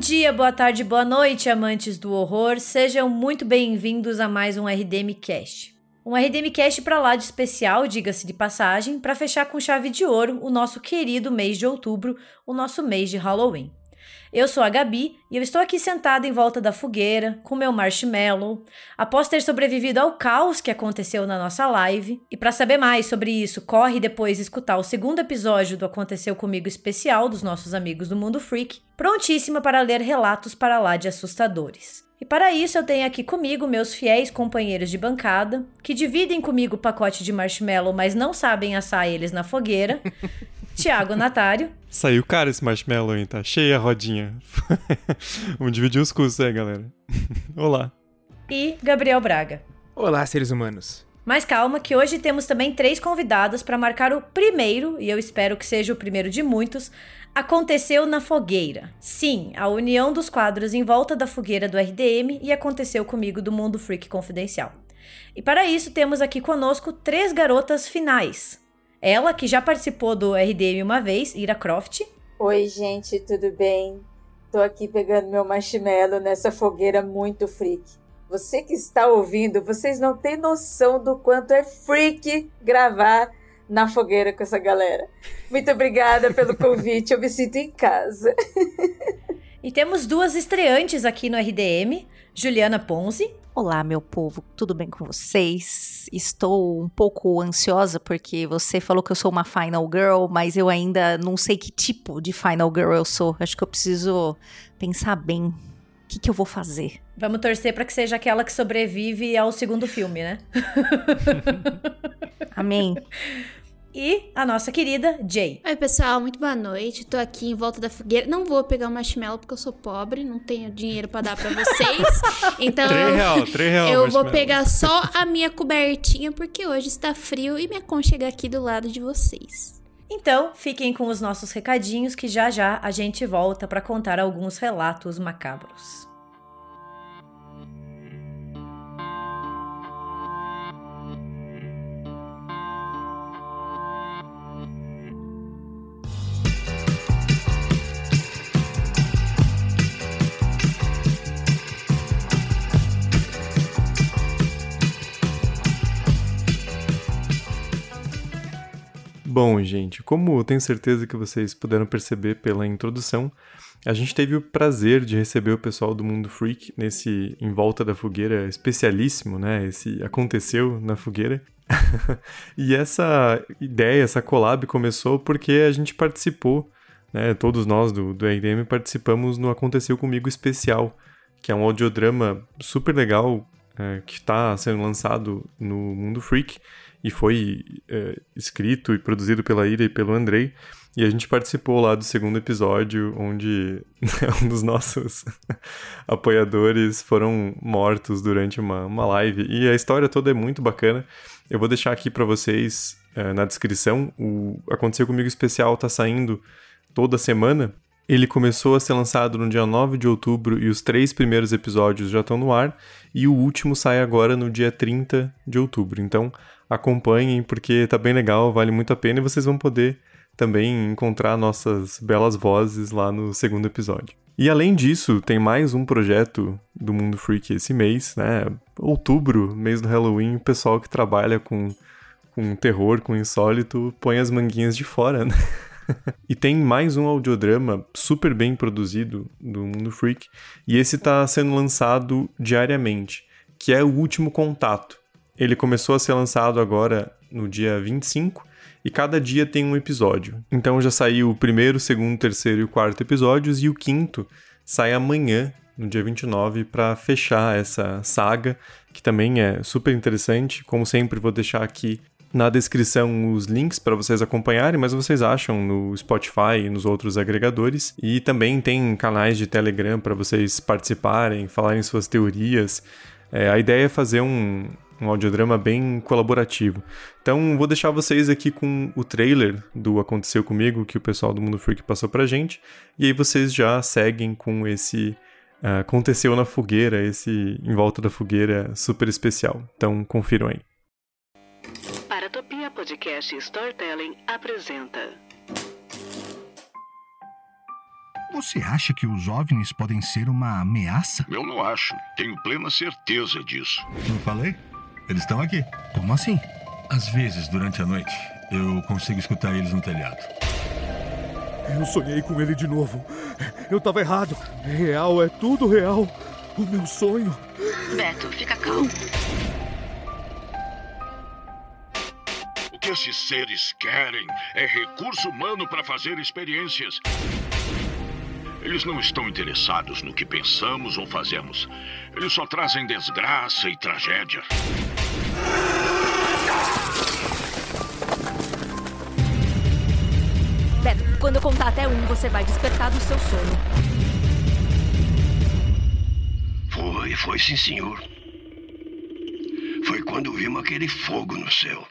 dia, boa tarde, boa noite, amantes do horror. Sejam muito bem-vindos a mais um RDM Cast. Um RDM Cast para lá de especial, diga-se de passagem, para fechar com chave de ouro o nosso querido mês de outubro, o nosso mês de Halloween. Eu sou a Gabi e eu estou aqui sentada em volta da fogueira, com meu marshmallow, após ter sobrevivido ao caos que aconteceu na nossa live. E para saber mais sobre isso, corre depois escutar o segundo episódio do Aconteceu Comigo especial dos nossos amigos do Mundo Freak, prontíssima para ler relatos para lá de assustadores. E para isso eu tenho aqui comigo meus fiéis companheiros de bancada, que dividem comigo o pacote de marshmallow, mas não sabem assar eles na fogueira. Tiago Natário. Saiu caro esse marshmallow, hein? Tá cheia a rodinha. Vamos dividir os custos aí, galera. Olá. E Gabriel Braga. Olá, seres humanos. Mas calma, que hoje temos também três convidadas para marcar o primeiro, e eu espero que seja o primeiro de muitos, aconteceu na fogueira. Sim, a união dos quadros em volta da fogueira do RDM e aconteceu comigo do Mundo Freak Confidencial. E para isso temos aqui conosco três garotas finais. Ela, que já participou do RDM uma vez, Ira Croft. Oi, gente, tudo bem? Tô aqui pegando meu marshmallow nessa fogueira muito freak. Você que está ouvindo, vocês não têm noção do quanto é freak gravar na fogueira com essa galera. Muito obrigada pelo convite, eu me sinto em casa. e temos duas estreantes aqui no RDM, Juliana Ponzi. Olá, meu povo, tudo bem com vocês? Estou um pouco ansiosa porque você falou que eu sou uma Final Girl, mas eu ainda não sei que tipo de Final Girl eu sou. Acho que eu preciso pensar bem o que, que eu vou fazer. Vamos torcer para que seja aquela que sobrevive ao segundo filme, né? Amém. e a nossa querida Jay. Oi, pessoal, muito boa noite. Tô aqui em volta da fogueira. Não vou pegar o marshmallow porque eu sou pobre, não tenho dinheiro para dar para vocês. Então, 3 real, 3 real eu vou pegar só a minha cobertinha porque hoje está frio e me aconchegar aqui do lado de vocês. Então, fiquem com os nossos recadinhos que já já a gente volta para contar alguns relatos macabros. Bom, gente, como tenho certeza que vocês puderam perceber pela introdução, a gente teve o prazer de receber o pessoal do Mundo Freak nesse Em Volta da Fogueira especialíssimo, né? Esse aconteceu na fogueira. e essa ideia, essa collab começou porque a gente participou, né? Todos nós do, do RDM participamos no Aconteceu Comigo Especial, que é um audiodrama super legal é, que está sendo lançado no Mundo Freak e foi é, escrito e produzido pela Ira e pelo Andrei. E a gente participou lá do segundo episódio, onde um dos nossos apoiadores foram mortos durante uma, uma live. E a história toda é muito bacana. Eu vou deixar aqui para vocês é, na descrição. O Aconteceu Comigo Especial tá saindo toda semana. Ele começou a ser lançado no dia 9 de outubro e os três primeiros episódios já estão no ar. E o último sai agora no dia 30 de outubro. Então acompanhem porque tá bem legal, vale muito a pena e vocês vão poder também encontrar nossas belas vozes lá no segundo episódio. E além disso, tem mais um projeto do Mundo Freak esse mês, né? Outubro, mês do Halloween, o pessoal que trabalha com, com terror, com insólito, põe as manguinhas de fora, né? e tem mais um audiodrama super bem produzido do Mundo Freak, e esse está sendo lançado diariamente, que é o último contato. Ele começou a ser lançado agora no dia 25 e cada dia tem um episódio. Então já saiu o primeiro, segundo, terceiro e quarto episódios e o quinto sai amanhã, no dia 29, para fechar essa saga, que também é super interessante. Como sempre, vou deixar aqui na descrição os links para vocês acompanharem, mas vocês acham no Spotify e nos outros agregadores. E também tem canais de Telegram para vocês participarem, falarem suas teorias. É, a ideia é fazer um, um audiodrama bem colaborativo. Então, vou deixar vocês aqui com o trailer do Aconteceu Comigo, que o pessoal do Mundo Freak passou pra gente, e aí vocês já seguem com esse uh, Aconteceu na Fogueira, esse Em Volta da Fogueira super especial. Então, confiram aí. Paratopia Podcast Storytelling apresenta Você acha que os OVNIs podem ser uma ameaça? Eu não acho. Tenho plena certeza disso. Não falei? Eles estão aqui. Como assim? Às vezes, durante a noite, eu consigo escutar eles no telhado. Eu sonhei com ele de novo. Eu tava errado. Real, é tudo real. O meu sonho. Beto, fica calmo. O que esses seres querem é recurso humano para fazer experiências. Eles não estão interessados no que pensamos ou fazemos. Eles só trazem desgraça e tragédia. Quando eu contar até um, você vai despertar do seu sono. Foi, foi sim, senhor. Foi quando vimos aquele fogo no céu.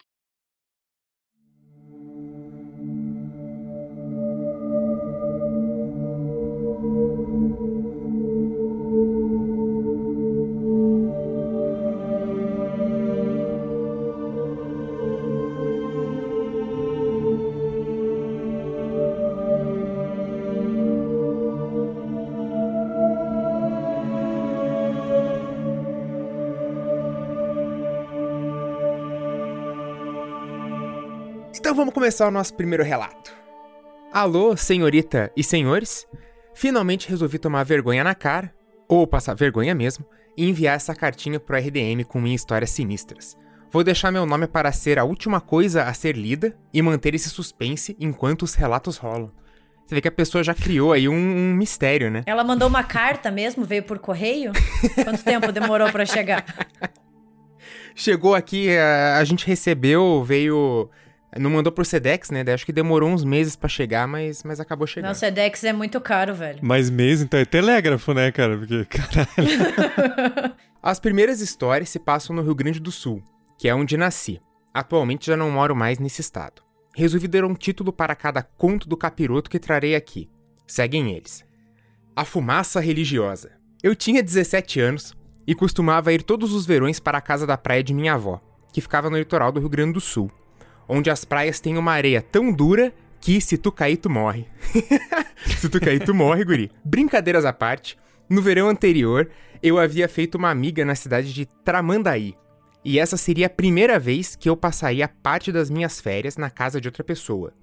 Vamos começar o nosso primeiro relato. Alô, senhorita e senhores? Finalmente resolvi tomar vergonha na cara, ou passar vergonha mesmo, e enviar essa cartinha pro RDM com minhas histórias sinistras. Vou deixar meu nome para ser a última coisa a ser lida e manter esse suspense enquanto os relatos rolam. Você vê que a pessoa já criou aí um, um mistério, né? Ela mandou uma carta mesmo? Veio por correio? Quanto tempo demorou para chegar? Chegou aqui, a, a gente recebeu, veio não mandou por Sedex, né? Daí acho que demorou uns meses para chegar, mas, mas acabou chegando. Não, Sedex é muito caro, velho. Mais meses, então é telégrafo, né, cara? Porque, caralho. As primeiras histórias se passam no Rio Grande do Sul, que é onde nasci. Atualmente já não moro mais nesse estado. Resolvi dar um título para cada conto do capiroto que trarei aqui. Seguem eles. A Fumaça Religiosa. Eu tinha 17 anos e costumava ir todos os verões para a casa da praia de minha avó, que ficava no litoral do Rio Grande do Sul onde as praias têm uma areia tão dura que se tu cair, tu morre. se tu cair, tu morre, guri. Brincadeiras à parte, no verão anterior, eu havia feito uma amiga na cidade de Tramandaí. E essa seria a primeira vez que eu passaria parte das minhas férias na casa de outra pessoa,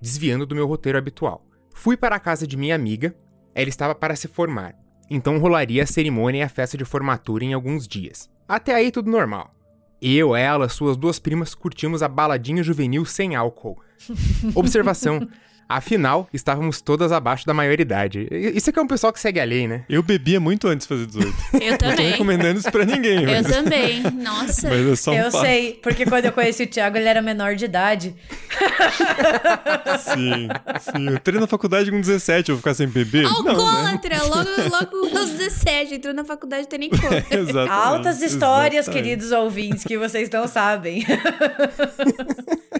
desviando do meu roteiro habitual. Fui para a casa de minha amiga, ela estava para se formar, então rolaria a cerimônia e a festa de formatura em alguns dias. Até aí tudo normal. Eu, ela, suas duas primas curtimos a baladinha juvenil sem álcool. Observação. Afinal, estávamos todas abaixo da maioridade. Isso aqui é um pessoal que segue a lei, né? Eu bebia muito antes de fazer 18. Eu também. Não tô recomendando isso pra ninguém. Eu também. Nossa. Mas é só um Eu fato. sei, porque quando eu conheci o Thiago, ele era menor de idade. Sim, sim. Eu entrei na faculdade com 17, eu vou ficar sem beber? Não, né? Alcoólatra, logo, logo aos 17, entrou na faculdade, não tem nem como. Exatamente. Altas histórias, exatamente. queridos ouvintes, que vocês não sabem.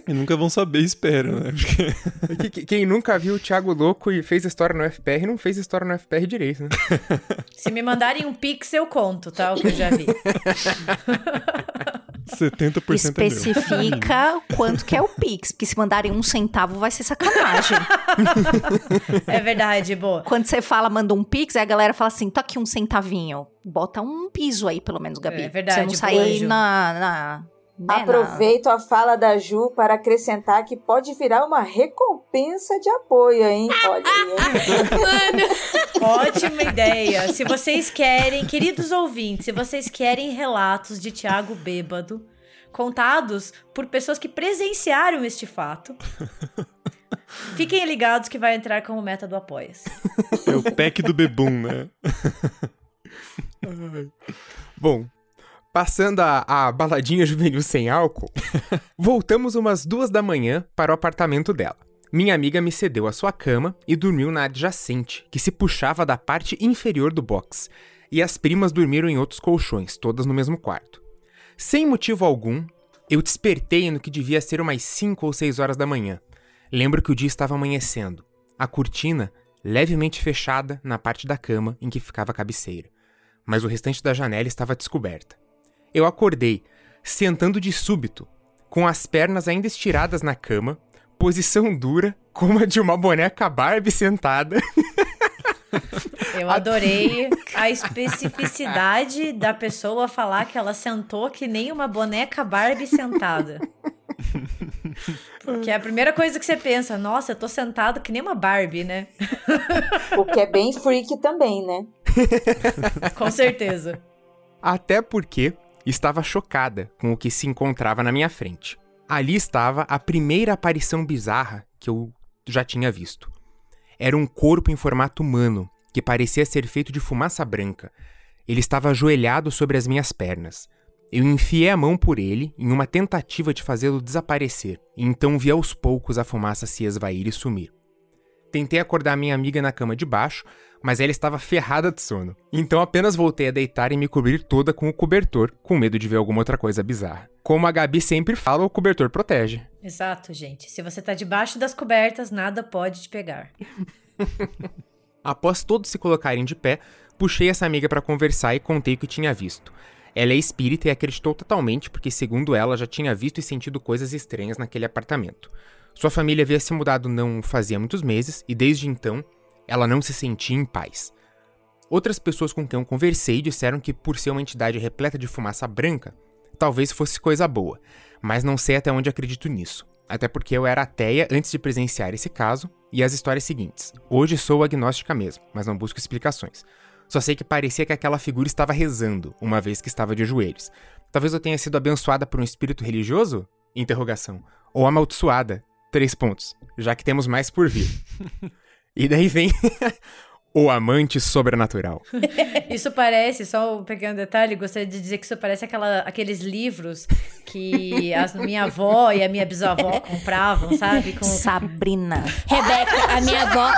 E nunca vão saber, espero, né? Porque... Que- que- Quem nunca viu o Thiago louco e fez história no FPR, não fez história no FPR direito, né? Se me mandarem um pix, eu conto, tá? O que eu já vi. 70% é meu. Especifica quanto que é o Pix, porque se mandarem um centavo vai ser sacanagem. É verdade, boa. Quando você fala, manda um Pix, aí a galera fala assim, tá aqui um centavinho. Bota um piso aí, pelo menos, Gabi. É verdade, você não sair na... na na- Aproveito a fala da Ju para acrescentar que pode virar uma recompensa de apoio, hein? Olha aí. hein? Ótima ideia. Se vocês querem, queridos ouvintes, se vocês querem relatos de Thiago bêbado, contados por pessoas que presenciaram este fato, fiquem ligados que vai entrar como meta do Apoia-se. É o pack do bebum, né? Bom, passando a, a baladinha juvenil sem álcool, voltamos umas duas da manhã para o apartamento dela. Minha amiga me cedeu a sua cama e dormiu na adjacente, que se puxava da parte inferior do box, e as primas dormiram em outros colchões, todas no mesmo quarto. Sem motivo algum, eu despertei no que devia ser umas 5 ou 6 horas da manhã. Lembro que o dia estava amanhecendo. A cortina levemente fechada na parte da cama em que ficava a cabeceira, mas o restante da janela estava descoberta. Eu acordei, sentando de súbito, com as pernas ainda estiradas na cama, posição dura, como a de uma boneca Barbie sentada. Eu adorei a especificidade da pessoa falar que ela sentou que nem uma boneca Barbie sentada. Que é a primeira coisa que você pensa, nossa, eu tô sentado que nem uma Barbie, né? O que é bem freak também, né? Com certeza. Até porque estava chocada com o que se encontrava na minha frente. Ali estava a primeira aparição bizarra que eu já tinha visto. Era um corpo em formato humano, que parecia ser feito de fumaça branca. Ele estava ajoelhado sobre as minhas pernas. Eu enfiei a mão por ele em uma tentativa de fazê-lo desaparecer, e então vi aos poucos a fumaça se esvair e sumir. Tentei acordar minha amiga na cama de baixo, mas ela estava ferrada de sono. Então apenas voltei a deitar e me cobrir toda com o cobertor, com medo de ver alguma outra coisa bizarra. Como a Gabi sempre fala, o cobertor protege. Exato, gente. Se você tá debaixo das cobertas, nada pode te pegar. Após todos se colocarem de pé, puxei essa amiga para conversar e contei o que tinha visto. Ela é espírita e acreditou totalmente porque, segundo ela, já tinha visto e sentido coisas estranhas naquele apartamento. Sua família havia se mudado não fazia muitos meses e desde então ela não se sentia em paz. Outras pessoas com quem eu conversei disseram que, por ser uma entidade repleta de fumaça branca, talvez fosse coisa boa, mas não sei até onde acredito nisso. Até porque eu era ateia antes de presenciar esse caso e as histórias seguintes. Hoje sou agnóstica mesmo, mas não busco explicações. Só sei que parecia que aquela figura estava rezando, uma vez que estava de joelhos. Talvez eu tenha sido abençoada por um espírito religioso? Interrogação. Ou amaldiçoada? Três pontos. Já que temos mais por vir. e daí vem o amante sobrenatural. isso parece, só um pequeno detalhe, gostaria de dizer que isso parece aquela, aqueles livros que a minha avó e a minha bisavó compravam, sabe? Com... Sabrina. Rebeca, a minha avó,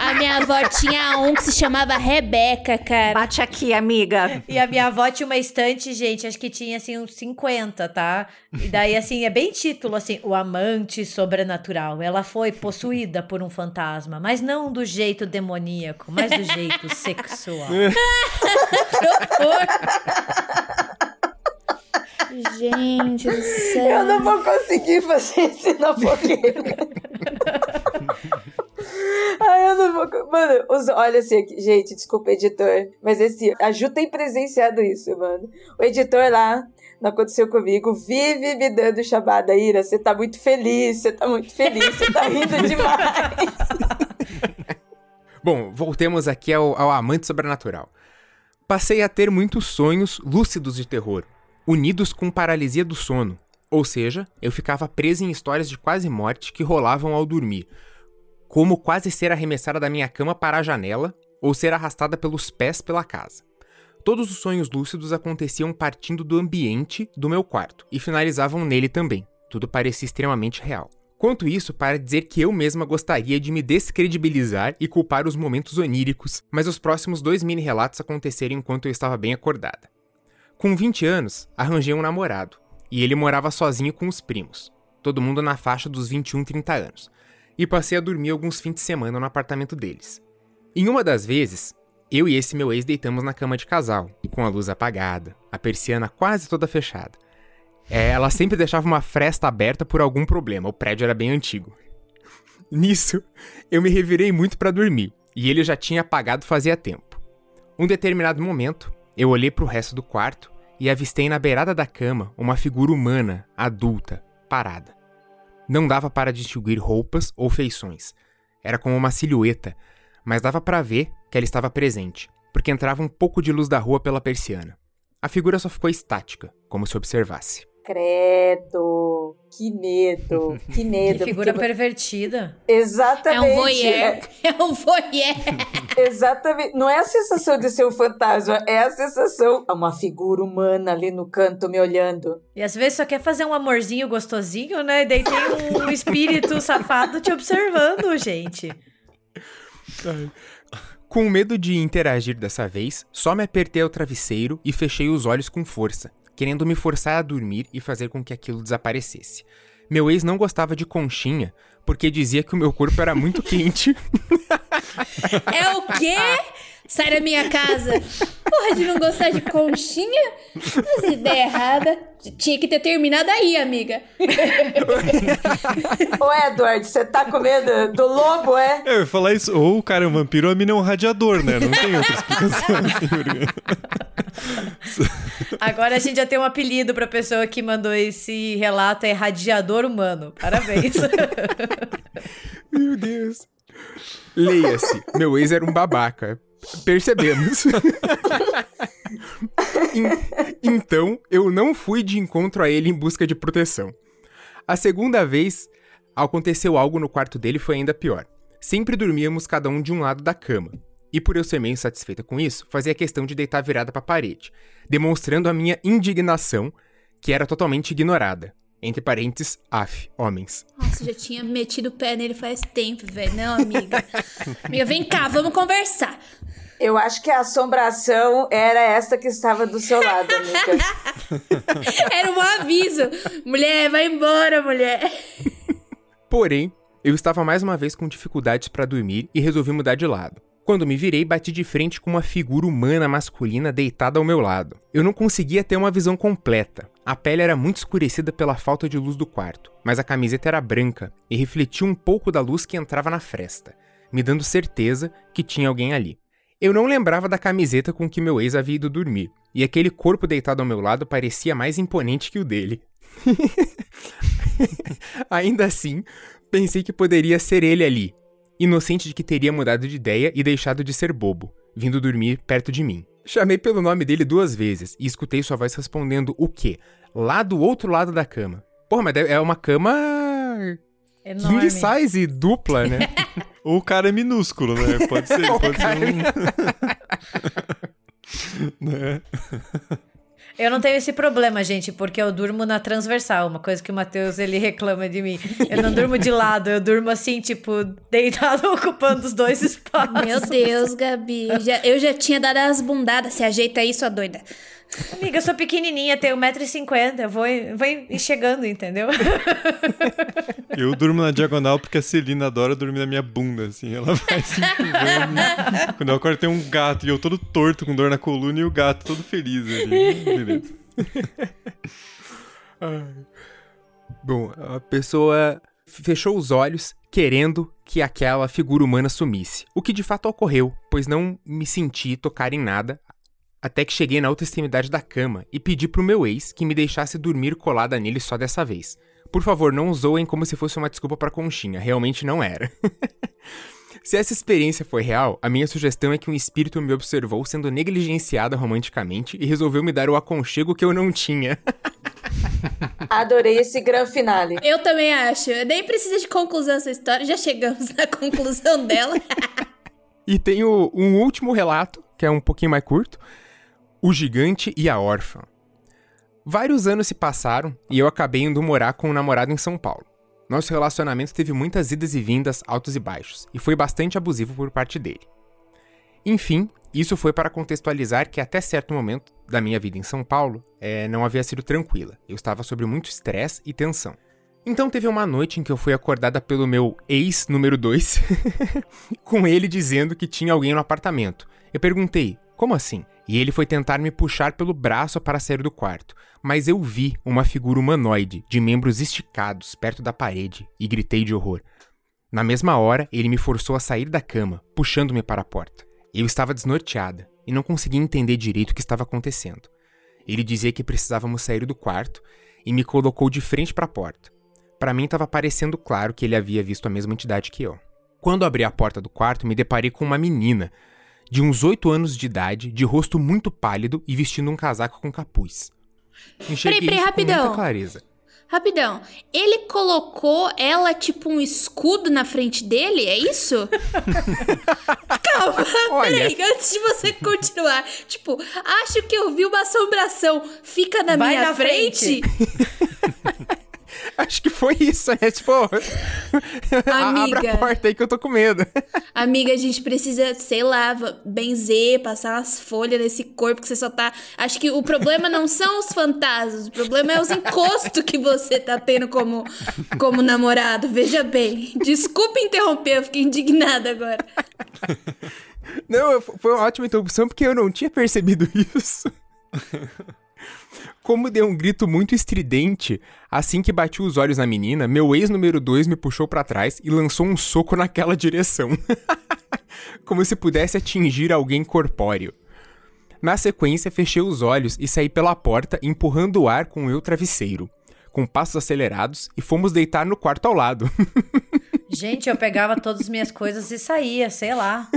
a minha avó tinha um que se chamava Rebeca, cara. Bate aqui, amiga. E a minha avó tinha uma estante, gente, acho que tinha assim uns 50, tá? E daí assim, é bem título assim, O amante sobrenatural. Ela foi possuída por um fantasma, mas não do jeito demoníaco, mas do jeito sexual. horror! Gente do céu. Eu não vou conseguir fazer isso na fogueira. Ai, eu não vou. Mano, os... olha assim, aqui. gente, desculpa, editor. Mas esse. A Ju tem presenciado isso, mano. O editor lá, não aconteceu comigo, vive me dando chamada, Ira. Você tá muito feliz, você tá muito feliz, você tá rindo demais. Bom, voltemos aqui ao, ao amante sobrenatural. Passei a ter muitos sonhos lúcidos de terror unidos com paralisia do sono. Ou seja, eu ficava preso em histórias de quase morte que rolavam ao dormir, como quase ser arremessada da minha cama para a janela ou ser arrastada pelos pés pela casa. Todos os sonhos lúcidos aconteciam partindo do ambiente do meu quarto e finalizavam nele também. Tudo parecia extremamente real. Quanto isso para dizer que eu mesma gostaria de me descredibilizar e culpar os momentos oníricos, mas os próximos dois mini relatos aconteceram enquanto eu estava bem acordada. Com 20 anos, arranjei um namorado, e ele morava sozinho com os primos, todo mundo na faixa dos 21, 30 anos, e passei a dormir alguns fins de semana no apartamento deles. Em uma das vezes, eu e esse meu ex deitamos na cama de casal, com a luz apagada, a persiana quase toda fechada. É, ela sempre deixava uma fresta aberta por algum problema, o prédio era bem antigo. Nisso, eu me revirei muito para dormir, e ele já tinha apagado fazia tempo. Um determinado momento, eu olhei para o resto do quarto e avistei na beirada da cama uma figura humana, adulta, parada. Não dava para distinguir roupas ou feições. Era como uma silhueta, mas dava para ver que ela estava presente, porque entrava um pouco de luz da rua pela persiana. A figura só ficou estática, como se observasse. Credo, que medo, que medo. Que figura porque... pervertida. Exatamente. É um voyeur. É um voyeur. Exatamente. Não é a sensação de ser um fantasma, é a sensação de uma figura humana ali no canto me olhando. E às vezes só quer fazer um amorzinho gostosinho, né? E daí tem um espírito safado te observando, gente. Com medo de interagir dessa vez, só me apertei ao travesseiro e fechei os olhos com força, querendo me forçar a dormir e fazer com que aquilo desaparecesse. Meu ex não gostava de conchinha, porque dizia que o meu corpo era muito quente. É o quê? Sai da minha casa. Porra, de não gostar de conchinha? As ideias erradas. Tinha que ter terminado aí, amiga. Ô, Edward, você tá com medo do lobo, é? Eu ia falar isso, ou o cara é um vampiro ou a mina é um radiador, né? Não tem outra explicação assim, Agora a gente já tem um apelido pra pessoa que mandou esse relato, é radiador humano. Parabéns. Meu Deus. Leia-se. Meu ex era um babaca. Percebemos. então, eu não fui de encontro a ele em busca de proteção. A segunda vez, aconteceu algo no quarto dele foi ainda pior. Sempre dormíamos cada um de um lado da cama. E por eu ser meio insatisfeita com isso, fazia questão de deitar virada para a parede, demonstrando a minha indignação, que era totalmente ignorada. Entre parênteses, af, homens. Nossa, já tinha metido o pé nele faz tempo, velho. Não, amiga. amiga, vem cá, vamos conversar. Eu acho que a assombração era essa que estava do seu lado, amiga. era um aviso. Mulher, vai embora, mulher. Porém, eu estava mais uma vez com dificuldades para dormir e resolvi mudar de lado. Quando me virei, bati de frente com uma figura humana masculina deitada ao meu lado. Eu não conseguia ter uma visão completa. A pele era muito escurecida pela falta de luz do quarto, mas a camiseta era branca e refletia um pouco da luz que entrava na fresta, me dando certeza que tinha alguém ali. Eu não lembrava da camiseta com que meu ex havia ido dormir, e aquele corpo deitado ao meu lado parecia mais imponente que o dele. Ainda assim, pensei que poderia ser ele ali, inocente de que teria mudado de ideia e deixado de ser bobo, vindo dormir perto de mim. Chamei pelo nome dele duas vezes e escutei sua voz respondendo o quê? Lá do outro lado da cama. Porra, mas é uma cama. Enorme. King size dupla, né? Ou o cara é minúsculo, né? Pode ser, pode ser um. né? Eu não tenho esse problema, gente, porque eu durmo na transversal, uma coisa que o Matheus ele reclama de mim. Eu não durmo de lado, eu durmo assim, tipo, deitado ocupando os dois espaços. Meu Deus, Gabi, já, eu já tinha dado as bundadas, se ajeita aí, sua doida. Amiga, eu sou pequenininha, tenho 1,50m, eu vou, vou chegando, entendeu? Eu durmo na diagonal porque a Celina adora dormir na minha bunda, assim. Ela vai se empurrando. Quando eu acordo tem um gato e eu todo torto com dor na coluna e o gato todo feliz ali. Beleza. Bom, a pessoa fechou os olhos querendo que aquela figura humana sumisse. O que de fato ocorreu, pois não me senti tocar em nada, até que cheguei na outra extremidade da cama e pedi pro meu ex que me deixasse dormir colada nele só dessa vez. Por favor, não zoem como se fosse uma desculpa para conchinha, realmente não era. se essa experiência foi real, a minha sugestão é que um espírito me observou sendo negligenciada romanticamente e resolveu me dar o aconchego que eu não tinha. Adorei esse gran finale. Eu também acho. Nem precisa de conclusão essa história, já chegamos na conclusão dela. e tenho um último relato, que é um pouquinho mais curto, o Gigante e a Órfã. Vários anos se passaram e eu acabei indo morar com um namorado em São Paulo. Nosso relacionamento teve muitas idas e vindas, altos e baixos, e foi bastante abusivo por parte dele. Enfim, isso foi para contextualizar que até certo momento da minha vida em São Paulo é, não havia sido tranquila. Eu estava sob muito estresse e tensão. Então teve uma noite em que eu fui acordada pelo meu ex número 2, com ele dizendo que tinha alguém no apartamento. Eu perguntei, como assim? E ele foi tentar me puxar pelo braço para sair do quarto, mas eu vi uma figura humanoide, de membros esticados, perto da parede, e gritei de horror. Na mesma hora, ele me forçou a sair da cama, puxando-me para a porta. Eu estava desnorteada e não conseguia entender direito o que estava acontecendo. Ele dizia que precisávamos sair do quarto e me colocou de frente para a porta. Para mim estava parecendo claro que ele havia visto a mesma entidade que eu. Quando abri a porta do quarto, me deparei com uma menina de uns oito anos de idade, de rosto muito pálido e vestindo um casaco com capuz. Enxerguei peraí, peraí, isso rapidão. com muita clareza. Rapidão, ele colocou ela tipo um escudo na frente dele? É isso? Calma, Olha. peraí, antes de você continuar. Tipo, acho que eu vi uma assombração. Fica na Vai minha na frente. Acho que foi isso, né? Tipo, a- abre Amiga. a porta aí que eu tô com medo. Amiga, a gente precisa, sei lá, benzer, passar umas folhas nesse corpo que você só tá. Acho que o problema não são os fantasmas, o problema é os encostos que você tá tendo como, como namorado. Veja bem. Desculpa interromper, eu fiquei indignada agora. Não, foi uma ótima interrupção porque eu não tinha percebido isso. Como deu um grito muito estridente, assim que bati os olhos na menina, meu ex número 2 me puxou para trás e lançou um soco naquela direção. Como se pudesse atingir alguém corpóreo. Na sequência, fechei os olhos e saí pela porta, empurrando o ar com o meu travesseiro. Com passos acelerados, e fomos deitar no quarto ao lado. Gente, eu pegava todas as minhas coisas e saía, sei lá.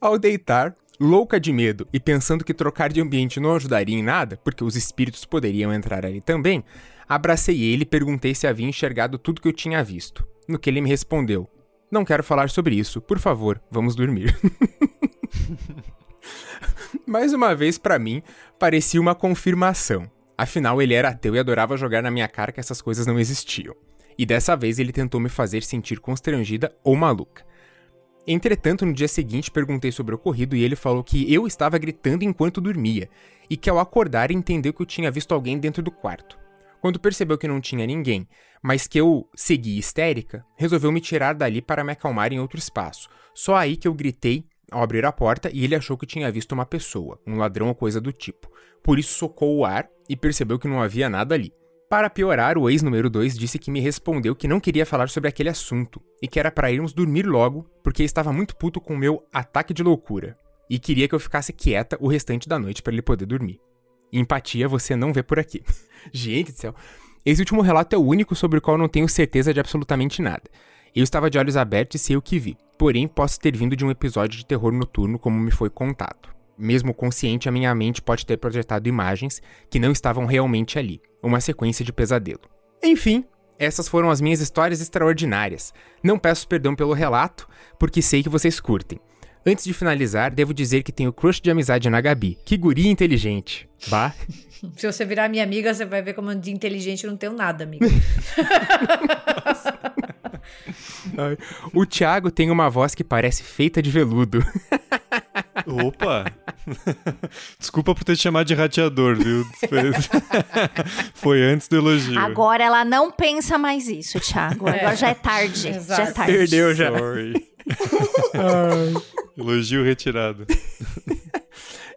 Ao deitar, louca de medo e pensando que trocar de ambiente não ajudaria em nada, porque os espíritos poderiam entrar ali também, abracei ele e perguntei se havia enxergado tudo que eu tinha visto. No que ele me respondeu: Não quero falar sobre isso, por favor, vamos dormir. Mais uma vez, para mim, parecia uma confirmação. Afinal, ele era ateu e adorava jogar na minha cara que essas coisas não existiam. E dessa vez ele tentou me fazer sentir constrangida ou maluca. Entretanto, no dia seguinte perguntei sobre o ocorrido e ele falou que eu estava gritando enquanto dormia e que ao acordar entendeu que eu tinha visto alguém dentro do quarto. Quando percebeu que não tinha ninguém, mas que eu segui histérica, resolveu me tirar dali para me acalmar em outro espaço. Só aí que eu gritei ao abrir a porta e ele achou que tinha visto uma pessoa, um ladrão ou coisa do tipo. Por isso socou o ar e percebeu que não havia nada ali. Para piorar, o ex número 2 disse que me respondeu que não queria falar sobre aquele assunto e que era para irmos dormir logo, porque estava muito puto com o meu ataque de loucura e queria que eu ficasse quieta o restante da noite para ele poder dormir. Empatia você não vê por aqui. Gente do céu. Esse último relato é o único sobre o qual não tenho certeza de absolutamente nada. Eu estava de olhos abertos e sei o que vi, porém posso ter vindo de um episódio de terror noturno como me foi contado. Mesmo consciente, a minha mente pode ter projetado imagens que não estavam realmente ali, uma sequência de pesadelo. Enfim, essas foram as minhas histórias extraordinárias. Não peço perdão pelo relato, porque sei que vocês curtem. Antes de finalizar, devo dizer que tenho crush de amizade na Gabi. Que guria inteligente. Bah. Se você virar minha amiga, você vai ver como de inteligente eu não tenho nada, amiga. o Thiago tem uma voz que parece feita de veludo. Opa! Desculpa por ter te chamado de rateador, viu? Foi antes do elogio. Agora ela não pensa mais isso, Thiago. Agora é. já é tarde. Exato. Já é tarde. Perdeu já. Sorry. elogio retirado.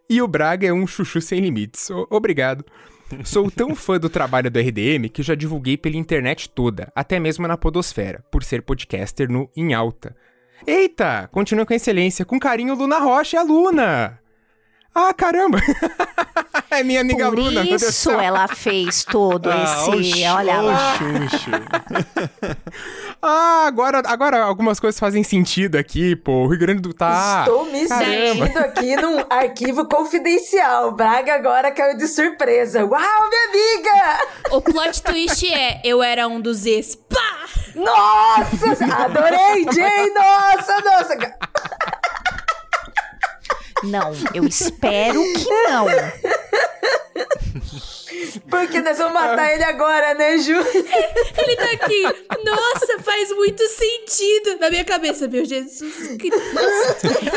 E o Braga é um chuchu sem limites. O obrigado. Sou tão fã do trabalho do RDM que já divulguei pela internet toda, até mesmo na podosfera, por ser podcaster no Em Alta. Eita, continua com excelência. Com carinho, Luna Rocha e a Luna. Ah, caramba! é minha amiga Por Luna. Por isso ela fez todo ah, esse. Oxi, olha lá. ah, agora, agora algumas coisas fazem sentido aqui, pô. O Rio Grande do tá. Estou me caramba. sentindo aqui num arquivo confidencial. Braga agora caiu de surpresa. Uau, minha amiga! O plot twist é: eu era um dos ex. Pá! Nossa! Adorei, Jay! Nossa, nossa! Não, eu espero que não. Porque nós vamos matar ele agora, né, Ju? Ele tá aqui. Nossa, faz muito sentido. Na minha cabeça, meu Jesus Cristo.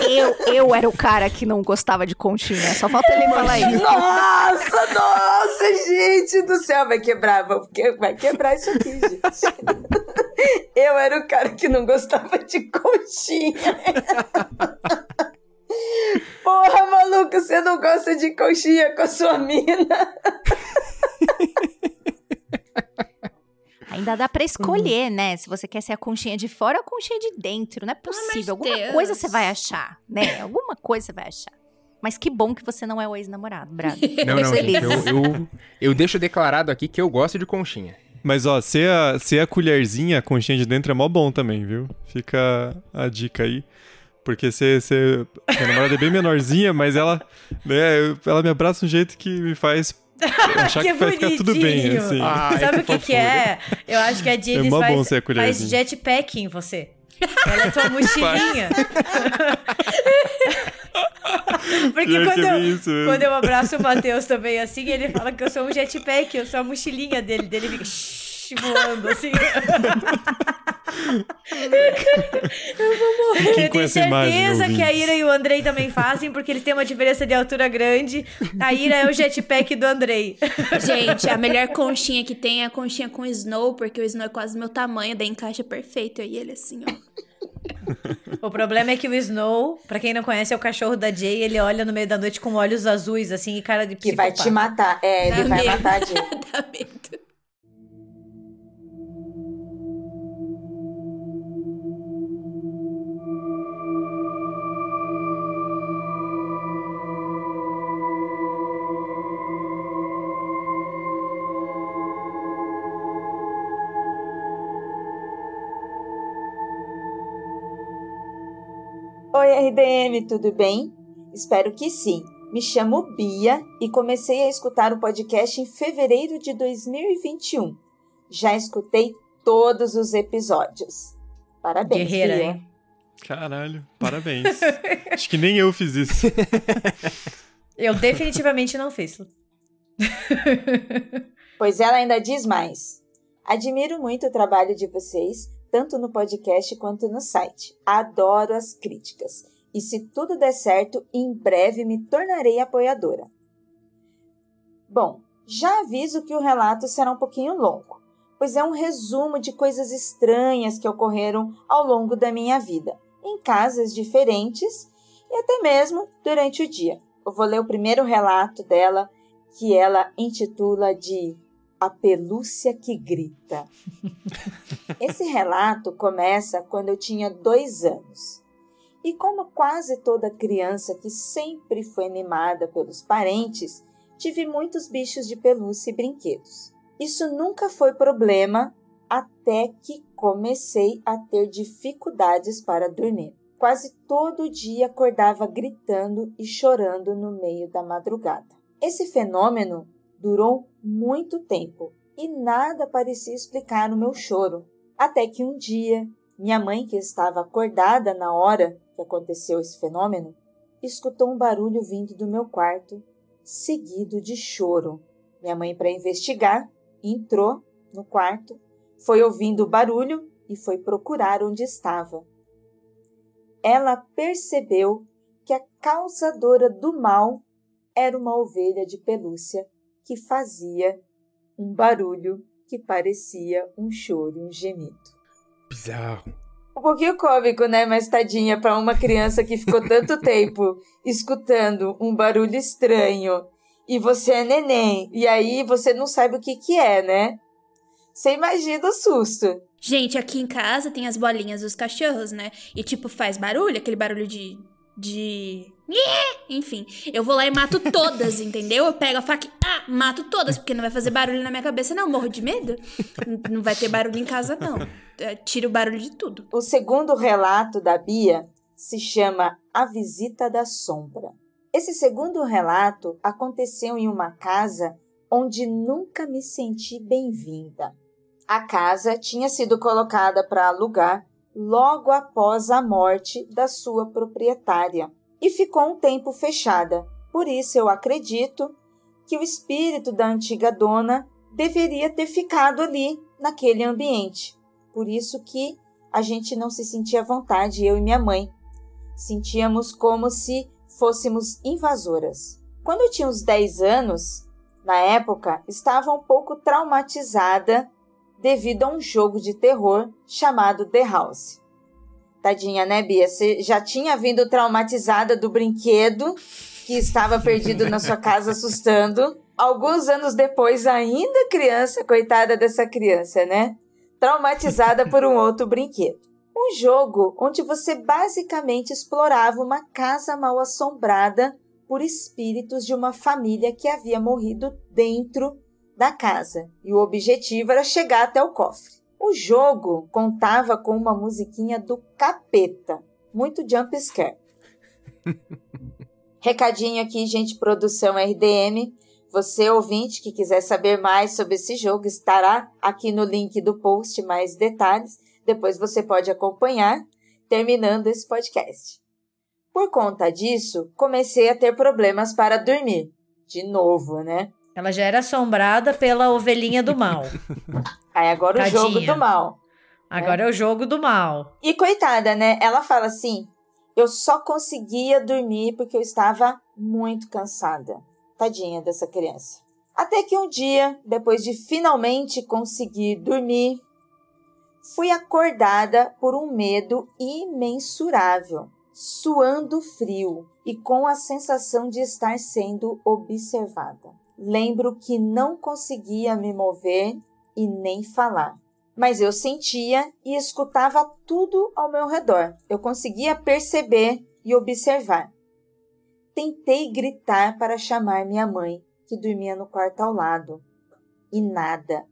Eu, eu era o cara que não gostava de continha. Só falta ele falar isso. Nossa, nossa, gente do céu. Vai quebrar, vai quebrar isso aqui, gente. Eu era o cara que não gostava de conchinha. Porra, maluco, você não gosta de coxinha com a sua mina? Ainda dá para escolher, uhum. né? Se você quer ser a conchinha de fora ou a conchinha de dentro. Não é possível. Alguma Deus. coisa você vai achar, né? Alguma coisa você vai achar. Mas que bom que você não é o ex-namorado, Braga. Não, não, gente, eu, eu, eu deixo declarado aqui que eu gosto de conchinha. Mas ó, ser a, ser a colherzinha, a conchinha de dentro é mó bom também, viu? Fica a dica aí. Porque você, você, a namorada é bem menorzinha, mas ela, né, ela me abraça de um jeito que me faz achar que, que vai ficar tudo bem, assim. Ai, Sabe o que, que é? Eu acho que a Jenny é faz, faz jetpack em você. Ela é tua mochilinha. Porque quando eu, isso, quando eu abraço o Matheus também assim, ele fala que eu sou um jetpack, eu sou a mochilinha dele. Dele fica voando assim. eu vou morrer. Eu tenho certeza imagem, que a Ira e o Andrei também fazem, porque eles têm uma diferença de altura grande. A Ira é o jetpack do Andrei. Gente, a melhor conchinha que tem é a conchinha com o Snow, porque o Snow é quase meu tamanho, daí encaixa perfeito. E ele assim, ó. O problema é que o Snow, pra quem não conhece, é o cachorro da Jay, ele olha no meio da noite com olhos azuis, assim, e cara de Que vai te matar. É, ele Dá vai medo. matar a Jay. Dá medo. Oi, RDM, tudo bem? Espero que sim. Me chamo Bia e comecei a escutar o podcast em fevereiro de 2021. Já escutei todos os episódios. Parabéns, Guerreira, Bia. hein? Caralho, parabéns. Acho que nem eu fiz isso. Eu definitivamente não fiz. Pois ela ainda diz mais. Admiro muito o trabalho de vocês, tanto no podcast quanto no site. Adoro as críticas. E se tudo der certo, em breve me tornarei apoiadora. Bom, já aviso que o relato será um pouquinho longo, pois é um resumo de coisas estranhas que ocorreram ao longo da minha vida, em casas diferentes e até mesmo durante o dia. Eu vou ler o primeiro relato dela, que ela intitula de A Pelúcia que Grita. Esse relato começa quando eu tinha dois anos. E como quase toda criança que sempre foi animada pelos parentes, tive muitos bichos de pelúcia e brinquedos. Isso nunca foi problema até que comecei a ter dificuldades para dormir. Quase todo dia acordava gritando e chorando no meio da madrugada. Esse fenômeno durou muito tempo e nada parecia explicar o meu choro. Até que um dia, minha mãe, que estava acordada na hora que aconteceu esse fenômeno, escutou um barulho vindo do meu quarto, seguido de choro. Minha mãe, para investigar, entrou no quarto, foi ouvindo o barulho e foi procurar onde estava. Ela percebeu que a causadora do mal era uma ovelha de pelúcia que fazia um barulho que parecia um choro, um gemido. Bizarro. Um pouquinho cômico, né? Mas tadinha, para uma criança que ficou tanto tempo escutando um barulho estranho e você é neném, e aí você não sabe o que que é, né? Você imagina o susto. Gente, aqui em casa tem as bolinhas dos cachorros, né? E tipo, faz barulho, aquele barulho de. De. Enfim, eu vou lá e mato todas, entendeu? Eu pego a faca e ah, mato todas, porque não vai fazer barulho na minha cabeça, não. Morro de medo. Não vai ter barulho em casa, não. É, Tira o barulho de tudo. O segundo relato da Bia se chama A Visita da Sombra. Esse segundo relato aconteceu em uma casa onde nunca me senti bem-vinda. A casa tinha sido colocada para alugar logo após a morte da sua proprietária e ficou um tempo fechada. Por isso eu acredito que o espírito da antiga dona deveria ter ficado ali naquele ambiente. Por isso que a gente não se sentia à vontade, eu e minha mãe. Sentíamos como se fôssemos invasoras. Quando eu tinha uns 10 anos, na época, estava um pouco traumatizada devido a um jogo de terror chamado The House. Tadinha, né, Bia? Você já tinha vindo traumatizada do brinquedo que estava perdido na sua casa assustando. Alguns anos depois, ainda criança, coitada dessa criança, né? Traumatizada por um outro brinquedo. Um jogo onde você basicamente explorava uma casa mal assombrada por espíritos de uma família que havia morrido dentro da casa. E o objetivo era chegar até o cofre. O jogo contava com uma musiquinha do capeta, muito jump scare. Recadinho aqui, gente, produção RDM. Você, ouvinte, que quiser saber mais sobre esse jogo, estará aqui no link do post mais detalhes. Depois você pode acompanhar, terminando esse podcast. Por conta disso, comecei a ter problemas para dormir. De novo, né? Ela já era assombrada pela ovelhinha do mal. Aí agora Tadinha. o jogo do mal. Agora é o jogo do mal. E coitada, né? Ela fala assim: eu só conseguia dormir porque eu estava muito cansada. Tadinha dessa criança. Até que um dia, depois de finalmente conseguir dormir, fui acordada por um medo imensurável, suando frio e com a sensação de estar sendo observada. Lembro que não conseguia me mover e nem falar, mas eu sentia e escutava tudo ao meu redor. Eu conseguia perceber e observar. Tentei gritar para chamar minha mãe, que dormia no quarto ao lado, e nada.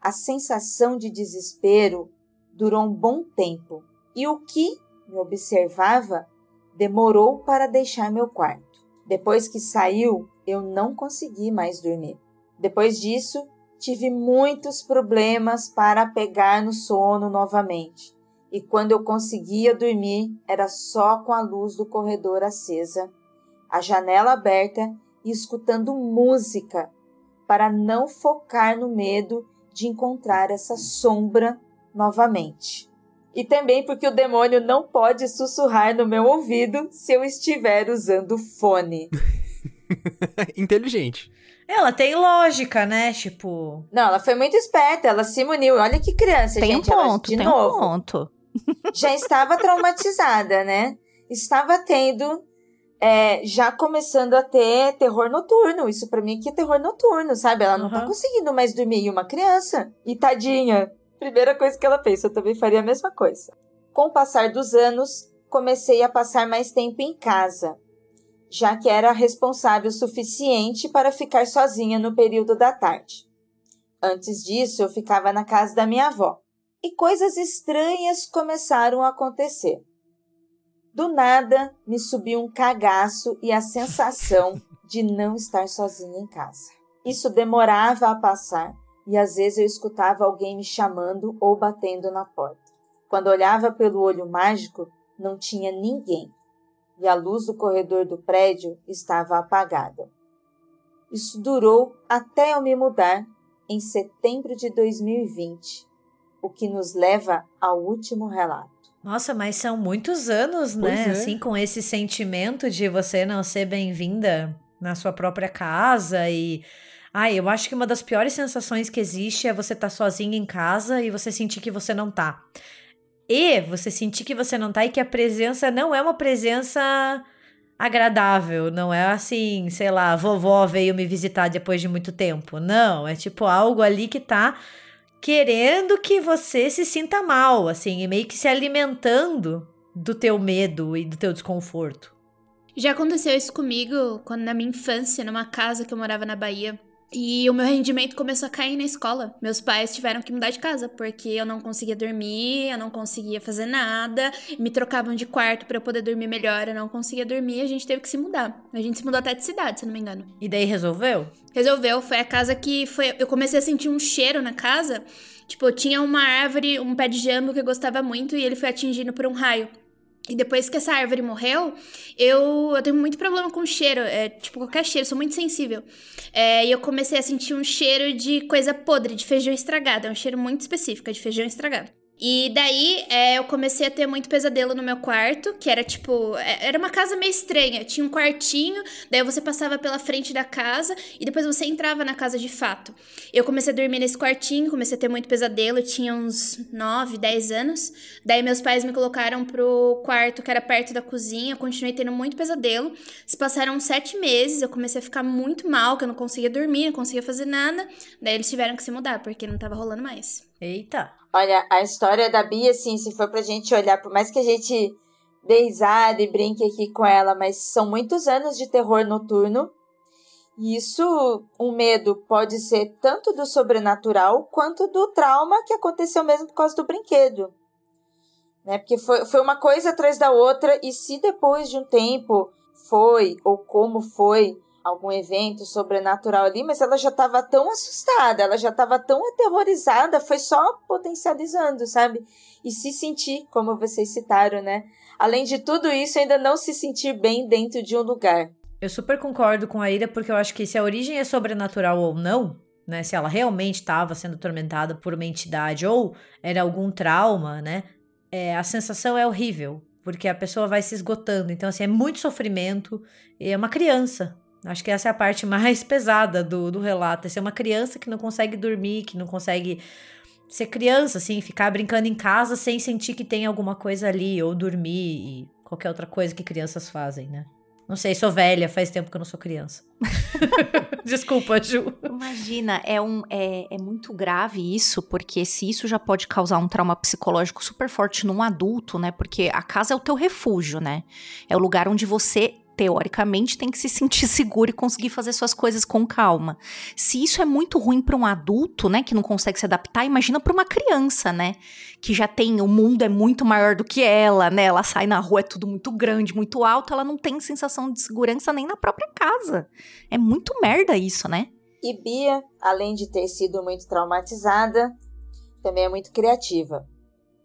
A sensação de desespero durou um bom tempo e o que me observava demorou para deixar meu quarto. Depois que saiu, eu não consegui mais dormir. Depois disso, tive muitos problemas para pegar no sono novamente. E quando eu conseguia dormir, era só com a luz do corredor acesa, a janela aberta e escutando música para não focar no medo de encontrar essa sombra novamente. E também porque o demônio não pode sussurrar no meu ouvido se eu estiver usando fone. Inteligente. Ela tem lógica, né? Tipo. Não, ela foi muito esperta, ela se muniu. Olha que criança, tem gente. Um ela, ponto, de tem novo. Um ponto. Já estava traumatizada, né? Estava tendo é, já começando a ter terror noturno. Isso para mim aqui é terror noturno, sabe? Ela não tá conseguindo mais dormir. E uma criança. E tadinha, primeira coisa que ela fez, eu também faria a mesma coisa. Com o passar dos anos, comecei a passar mais tempo em casa, já que era responsável o suficiente para ficar sozinha no período da tarde. Antes disso, eu ficava na casa da minha avó. E coisas estranhas começaram a acontecer. Do nada, me subiu um cagaço e a sensação de não estar sozinha em casa. Isso demorava a passar e às vezes eu escutava alguém me chamando ou batendo na porta. Quando olhava pelo olho mágico, não tinha ninguém e a luz do corredor do prédio estava apagada. Isso durou até eu me mudar em setembro de 2020, o que nos leva ao último relato. Nossa, mas são muitos anos, né? Pois é. Assim, com esse sentimento de você não ser bem-vinda na sua própria casa e. Ai, eu acho que uma das piores sensações que existe é você estar tá sozinha em casa e você sentir que você não tá. E você sentir que você não tá e que a presença não é uma presença agradável, não é assim, sei lá, vovó veio me visitar depois de muito tempo. Não, é tipo algo ali que tá querendo que você se sinta mal, assim, e meio que se alimentando do teu medo e do teu desconforto. Já aconteceu isso comigo quando na minha infância, numa casa que eu morava na Bahia. E o meu rendimento começou a cair na escola. Meus pais tiveram que mudar de casa porque eu não conseguia dormir, eu não conseguia fazer nada, me trocavam de quarto para eu poder dormir melhor, eu não conseguia dormir, a gente teve que se mudar. A gente se mudou até de cidade, se não me engano. E daí resolveu? Resolveu, foi a casa que foi, eu comecei a sentir um cheiro na casa. Tipo, tinha uma árvore, um pé de jambo que eu gostava muito e ele foi atingido por um raio. E depois que essa árvore morreu, eu, eu tenho muito problema com cheiro. É, tipo, qualquer cheiro, sou muito sensível. É, e eu comecei a sentir um cheiro de coisa podre, de feijão estragado. É um cheiro muito específico, é de feijão estragado. E daí é, eu comecei a ter muito pesadelo no meu quarto, que era tipo. é- Era uma casa meio estranha. Tinha um quartinho, daí você passava pela frente da casa e depois você entrava na casa de fato. Eu comecei a dormir nesse quartinho, comecei a ter muito pesadelo, tinha uns 9, 10 anos. Daí meus pais me colocaram pro quarto que era perto da cozinha, eu continuei tendo muito pesadelo. Se passaram sete meses, eu comecei a ficar muito mal, que eu não conseguia dormir, não conseguia fazer nada. Daí eles tiveram que se mudar, porque não tava rolando mais. Eita. Olha, a história da Bia, assim, se for pra gente olhar, por mais que a gente dê risada e brinque aqui com ela, mas são muitos anos de terror noturno. E isso, um medo pode ser tanto do sobrenatural quanto do trauma que aconteceu mesmo por causa do brinquedo. Né? Porque foi, foi uma coisa atrás da outra, e se depois de um tempo foi, ou como foi, algum evento sobrenatural ali, mas ela já estava tão assustada, ela já estava tão aterrorizada, foi só potencializando, sabe? E se sentir, como vocês citaram, né? Além de tudo isso, ainda não se sentir bem dentro de um lugar. Eu super concordo com a Ira, porque eu acho que se a origem é sobrenatural ou não, né? Se ela realmente estava sendo atormentada por uma entidade ou era algum trauma, né? É, a sensação é horrível, porque a pessoa vai se esgotando. Então, assim, é muito sofrimento. E é uma criança. Acho que essa é a parte mais pesada do, do relato. É ser uma criança que não consegue dormir, que não consegue ser criança, assim, ficar brincando em casa sem sentir que tem alguma coisa ali, ou dormir e qualquer outra coisa que crianças fazem, né? Não sei, sou velha, faz tempo que eu não sou criança. Desculpa, Ju. Imagina, é, um, é, é muito grave isso, porque se isso já pode causar um trauma psicológico super forte num adulto, né? Porque a casa é o teu refúgio, né? É o lugar onde você teoricamente tem que se sentir seguro e conseguir fazer suas coisas com calma. Se isso é muito ruim para um adulto, né, que não consegue se adaptar, imagina para uma criança, né, que já tem o mundo é muito maior do que ela, né? Ela sai na rua é tudo muito grande, muito alto, ela não tem sensação de segurança nem na própria casa. É muito merda isso, né? E Bia, além de ter sido muito traumatizada, também é muito criativa.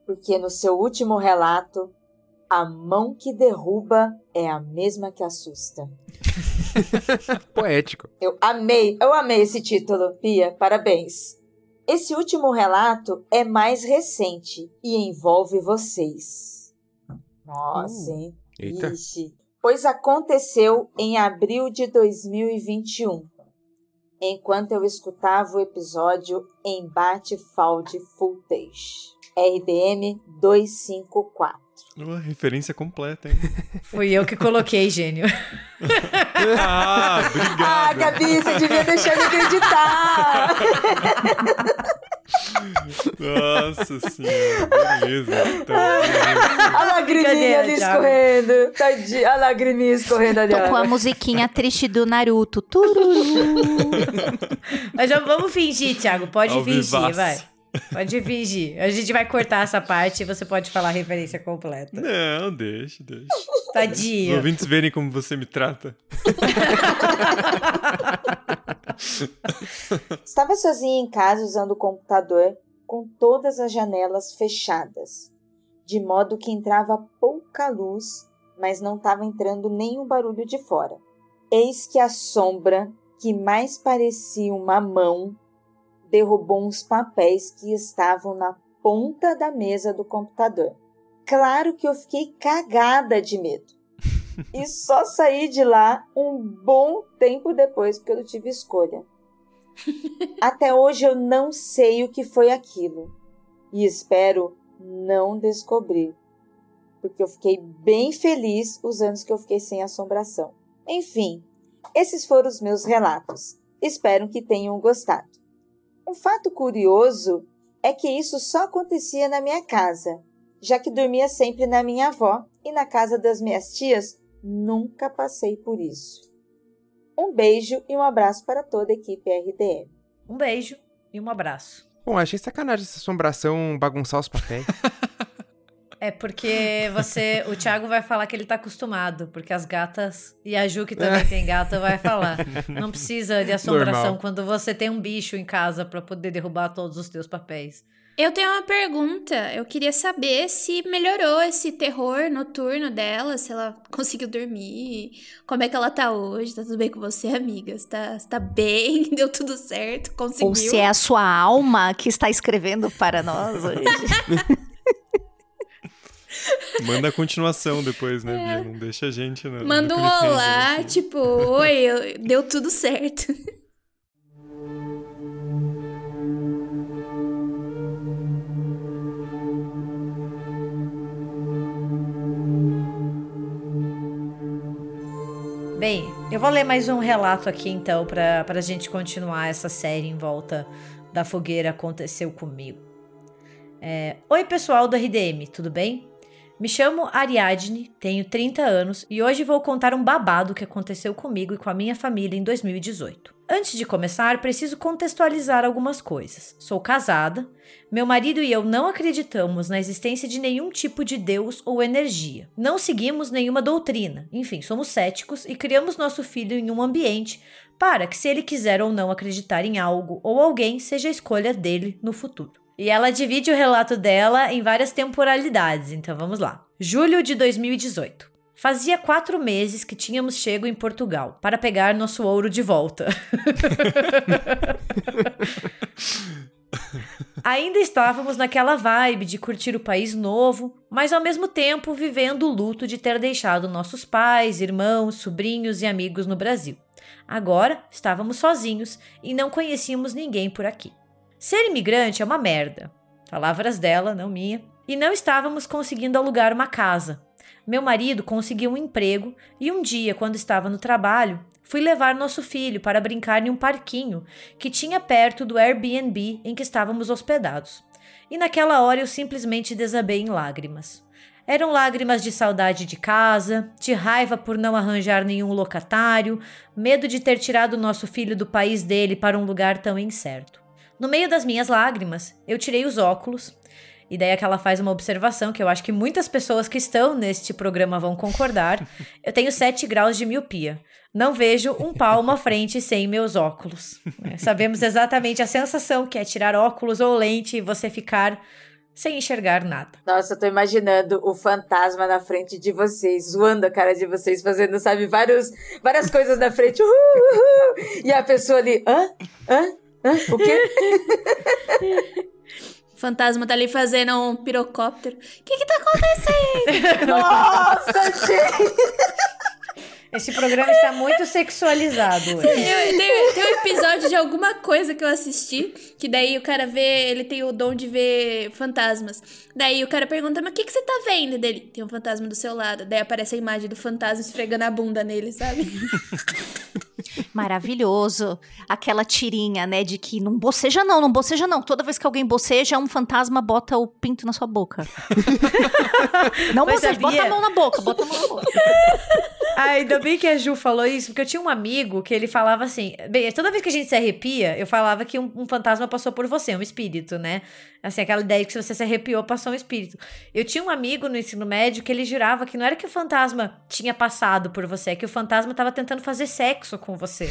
Porque no seu último relato, a mão que derruba é a mesma que assusta. Poético. Eu amei, eu amei esse título, Pia, parabéns. Esse último relato é mais recente e envolve vocês. Nossa, hein? Eita. Ixi. Pois aconteceu em abril de 2021, enquanto eu escutava o episódio Embate Found Footage. RDM 254. Uma referência completa, hein? Fui eu que coloquei, gênio. ah, obrigado. Ah, Gabi, você devia deixar eu acreditar. Nossa senhora, beleza. Então, a lagriminha ali escorrendo. Tadinha, a lagriminha escorrendo ali. Tocou a musiquinha triste do Naruto. Tururu. Mas já vamos fingir, Thiago. Pode Ao fingir, vivaço. vai. Pode fingir. A gente vai cortar essa parte e você pode falar a referência completa. Não, deixa, deixa. Os Tadinho. ouvintes verem como você me trata. Estava sozinha em casa usando o computador com todas as janelas fechadas, de modo que entrava pouca luz, mas não estava entrando nenhum barulho de fora. Eis que a sombra, que mais parecia uma mão, derrubou uns papéis que estavam na ponta da mesa do computador. Claro que eu fiquei cagada de medo. e só saí de lá um bom tempo depois, porque eu não tive escolha. Até hoje eu não sei o que foi aquilo e espero não descobrir, porque eu fiquei bem feliz os anos que eu fiquei sem assombração. Enfim, esses foram os meus relatos. Espero que tenham gostado. Um fato curioso é que isso só acontecia na minha casa, já que dormia sempre na minha avó e na casa das minhas tias nunca passei por isso. Um beijo e um abraço para toda a equipe RDM. Um beijo e um abraço. Bom, achei sacanagem essa assombração bagunçar os papéis. É porque você, o Thiago vai falar que ele tá acostumado, porque as gatas e a Ju que também tem gata vai falar. Não precisa de assombração Normal. quando você tem um bicho em casa pra poder derrubar todos os teus papéis. Eu tenho uma pergunta. Eu queria saber se melhorou esse terror noturno dela, se ela conseguiu dormir, como é que ela tá hoje. Tá tudo bem com você, amiga? Você tá, você tá bem? Deu tudo certo? Conseguiu? Ou se é a sua alma que está escrevendo para nós hoje. Manda a continuação depois, né, Bia? Não deixa a gente. No, Manda um olá, aqui. tipo, oi, eu- deu tudo certo. Bem, eu vou ler mais um relato aqui então pra, pra gente continuar essa série em volta da fogueira Aconteceu Comigo. É, Oi, pessoal do RDM, tudo bem? Me chamo Ariadne, tenho 30 anos e hoje vou contar um babado que aconteceu comigo e com a minha família em 2018. Antes de começar, preciso contextualizar algumas coisas. Sou casada, meu marido e eu não acreditamos na existência de nenhum tipo de Deus ou energia. Não seguimos nenhuma doutrina. Enfim, somos céticos e criamos nosso filho em um ambiente para que, se ele quiser ou não acreditar em algo ou alguém, seja a escolha dele no futuro. E ela divide o relato dela em várias temporalidades, então vamos lá. Julho de 2018. Fazia quatro meses que tínhamos chego em Portugal para pegar nosso ouro de volta. Ainda estávamos naquela vibe de curtir o país novo, mas ao mesmo tempo vivendo o luto de ter deixado nossos pais, irmãos, sobrinhos e amigos no Brasil. Agora estávamos sozinhos e não conhecíamos ninguém por aqui. Ser imigrante é uma merda. palavras dela, não minha, e não estávamos conseguindo alugar uma casa. Meu marido conseguiu um emprego e um dia, quando estava no trabalho, fui levar nosso filho para brincar em um parquinho que tinha perto do Airbnb em que estávamos hospedados. E naquela hora eu simplesmente desabei em lágrimas. Eram lágrimas de saudade de casa, de raiva por não arranjar nenhum locatário, medo de ter tirado nosso filho do país dele para um lugar tão incerto. No meio das minhas lágrimas, eu tirei os óculos, e daí é que ela faz uma observação que eu acho que muitas pessoas que estão neste programa vão concordar. Eu tenho 7 graus de miopia. Não vejo um palmo à frente sem meus óculos. É, sabemos exatamente a sensação que é tirar óculos ou lente e você ficar sem enxergar nada. Nossa, eu tô imaginando o fantasma na frente de vocês, zoando a cara de vocês, fazendo, sabe, vários, várias coisas na frente. Uhul, uhul, e a pessoa ali, hã? Hã? O quê? fantasma tá ali fazendo um pirocóptero. O que que tá acontecendo? Nossa, gente! Esse programa está muito sexualizado hoje. Tem, tem, tem, um episódio de alguma coisa que eu assisti, que daí o cara vê, ele tem o dom de ver fantasmas. Daí o cara pergunta, mas o que, que você tá vendo dele? Tem um fantasma do seu lado. Daí aparece a imagem do fantasma esfregando a bunda nele, sabe? Maravilhoso. Aquela tirinha, né, de que não boceja não, não boceja não. Toda vez que alguém boceja, um fantasma bota o pinto na sua boca. não Mas boceja, sabia? bota a mão na boca, bota a mão na boca. Ainda bem que a Ju falou isso, porque eu tinha um amigo que ele falava assim. Bem, toda vez que a gente se arrepia, eu falava que um, um fantasma passou por você, um espírito, né? Assim, aquela ideia de que se você se arrepiou, passou um espírito. Eu tinha um amigo no ensino médio que ele jurava que não era que o fantasma tinha passado por você, é que o fantasma tava tentando fazer sexo com você.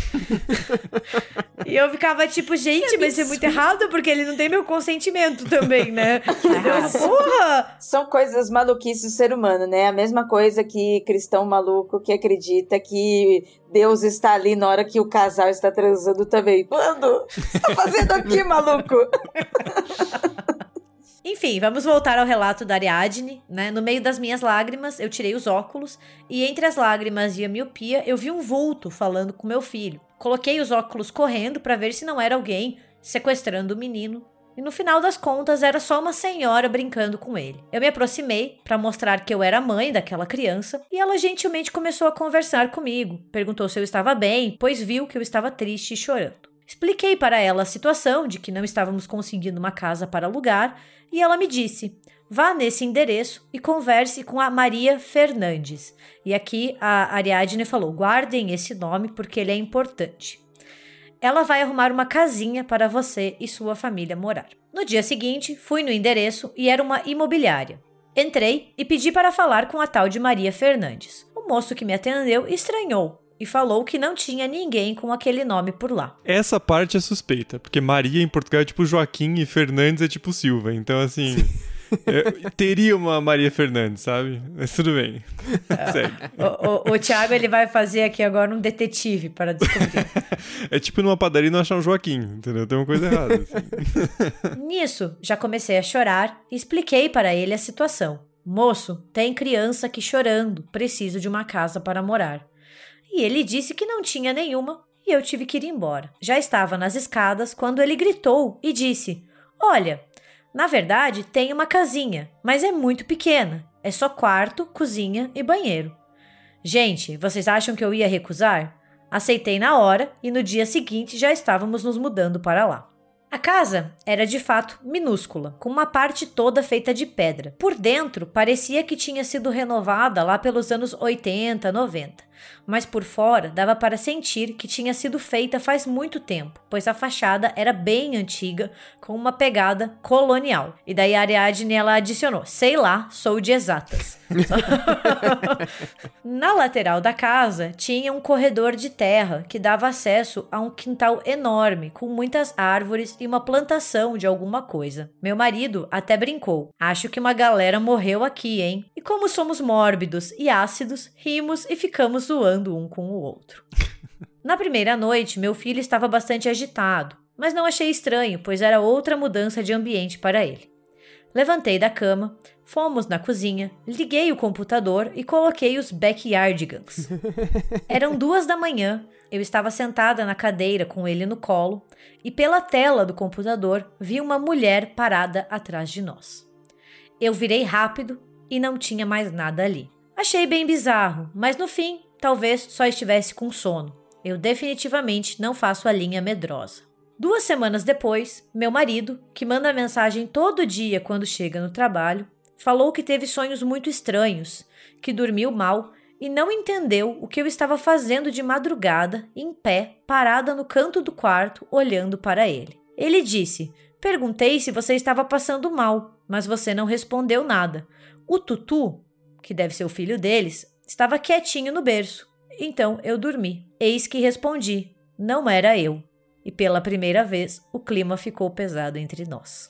e eu ficava tipo, gente, mas isso é muito errado, porque ele não tem meu consentimento também, né? Porra! São coisas maluquices do ser humano, né? A mesma coisa que cristão maluco que acredita que Deus está ali na hora que o casal está transando também. Quando? O que você tá fazendo aqui, maluco? Enfim, vamos voltar ao relato da Ariadne, né? No meio das minhas lágrimas, eu tirei os óculos e entre as lágrimas e a miopia, eu vi um vulto falando com meu filho. Coloquei os óculos correndo para ver se não era alguém sequestrando o menino e no final das contas era só uma senhora brincando com ele. Eu me aproximei para mostrar que eu era mãe daquela criança e ela gentilmente começou a conversar comigo. Perguntou se eu estava bem, pois viu que eu estava triste e chorando. Expliquei para ela a situação de que não estávamos conseguindo uma casa para alugar e ela me disse: vá nesse endereço e converse com a Maria Fernandes. E aqui a Ariadne falou: guardem esse nome porque ele é importante ela vai arrumar uma casinha para você e sua família morar. No dia seguinte, fui no endereço e era uma imobiliária. Entrei e pedi para falar com a tal de Maria Fernandes. O moço que me atendeu estranhou e falou que não tinha ninguém com aquele nome por lá. Essa parte é suspeita, porque Maria em Portugal é tipo Joaquim e Fernandes é tipo Silva. Então, assim. É, teria uma Maria Fernandes, sabe? Mas tudo bem. Segue. O, o, o Thiago ele vai fazer aqui agora um detetive para descobrir. é tipo numa padaria não achar um Joaquim, entendeu? Tem uma coisa errada. Assim. Nisso, já comecei a chorar e expliquei para ele a situação. Moço, tem criança aqui chorando, preciso de uma casa para morar. E ele disse que não tinha nenhuma e eu tive que ir embora. Já estava nas escadas quando ele gritou e disse: Olha, na verdade, tem uma casinha, mas é muito pequena. É só quarto, cozinha e banheiro. Gente, vocês acham que eu ia recusar? Aceitei na hora e no dia seguinte já estávamos nos mudando para lá. A casa era de fato minúscula, com uma parte toda feita de pedra. Por dentro, parecia que tinha sido renovada lá pelos anos 80, 90 mas por fora dava para sentir que tinha sido feita faz muito tempo, pois a fachada era bem antiga, com uma pegada colonial. E daí a Ariadne ela adicionou: sei lá, sou de exatas. Na lateral da casa tinha um corredor de terra que dava acesso a um quintal enorme, com muitas árvores e uma plantação de alguma coisa. Meu marido até brincou: acho que uma galera morreu aqui, hein? E como somos mórbidos e ácidos, rimos e ficamos zoando um com o outro. Na primeira noite, meu filho estava bastante agitado, mas não achei estranho, pois era outra mudança de ambiente para ele. Levantei da cama, fomos na cozinha, liguei o computador e coloquei os backyardigans. Eram duas da manhã, eu estava sentada na cadeira com ele no colo e pela tela do computador vi uma mulher parada atrás de nós. Eu virei rápido e não tinha mais nada ali. Achei bem bizarro, mas no fim, talvez só estivesse com sono. Eu definitivamente não faço a linha medrosa. Duas semanas depois, meu marido, que manda mensagem todo dia quando chega no trabalho, falou que teve sonhos muito estranhos, que dormiu mal e não entendeu o que eu estava fazendo de madrugada, em pé, parada no canto do quarto, olhando para ele. Ele disse: Perguntei se você estava passando mal, mas você não respondeu nada. O Tutu, que deve ser o filho deles, estava quietinho no berço. Então eu dormi. Eis que respondi: Não era eu e pela primeira vez o clima ficou pesado entre nós.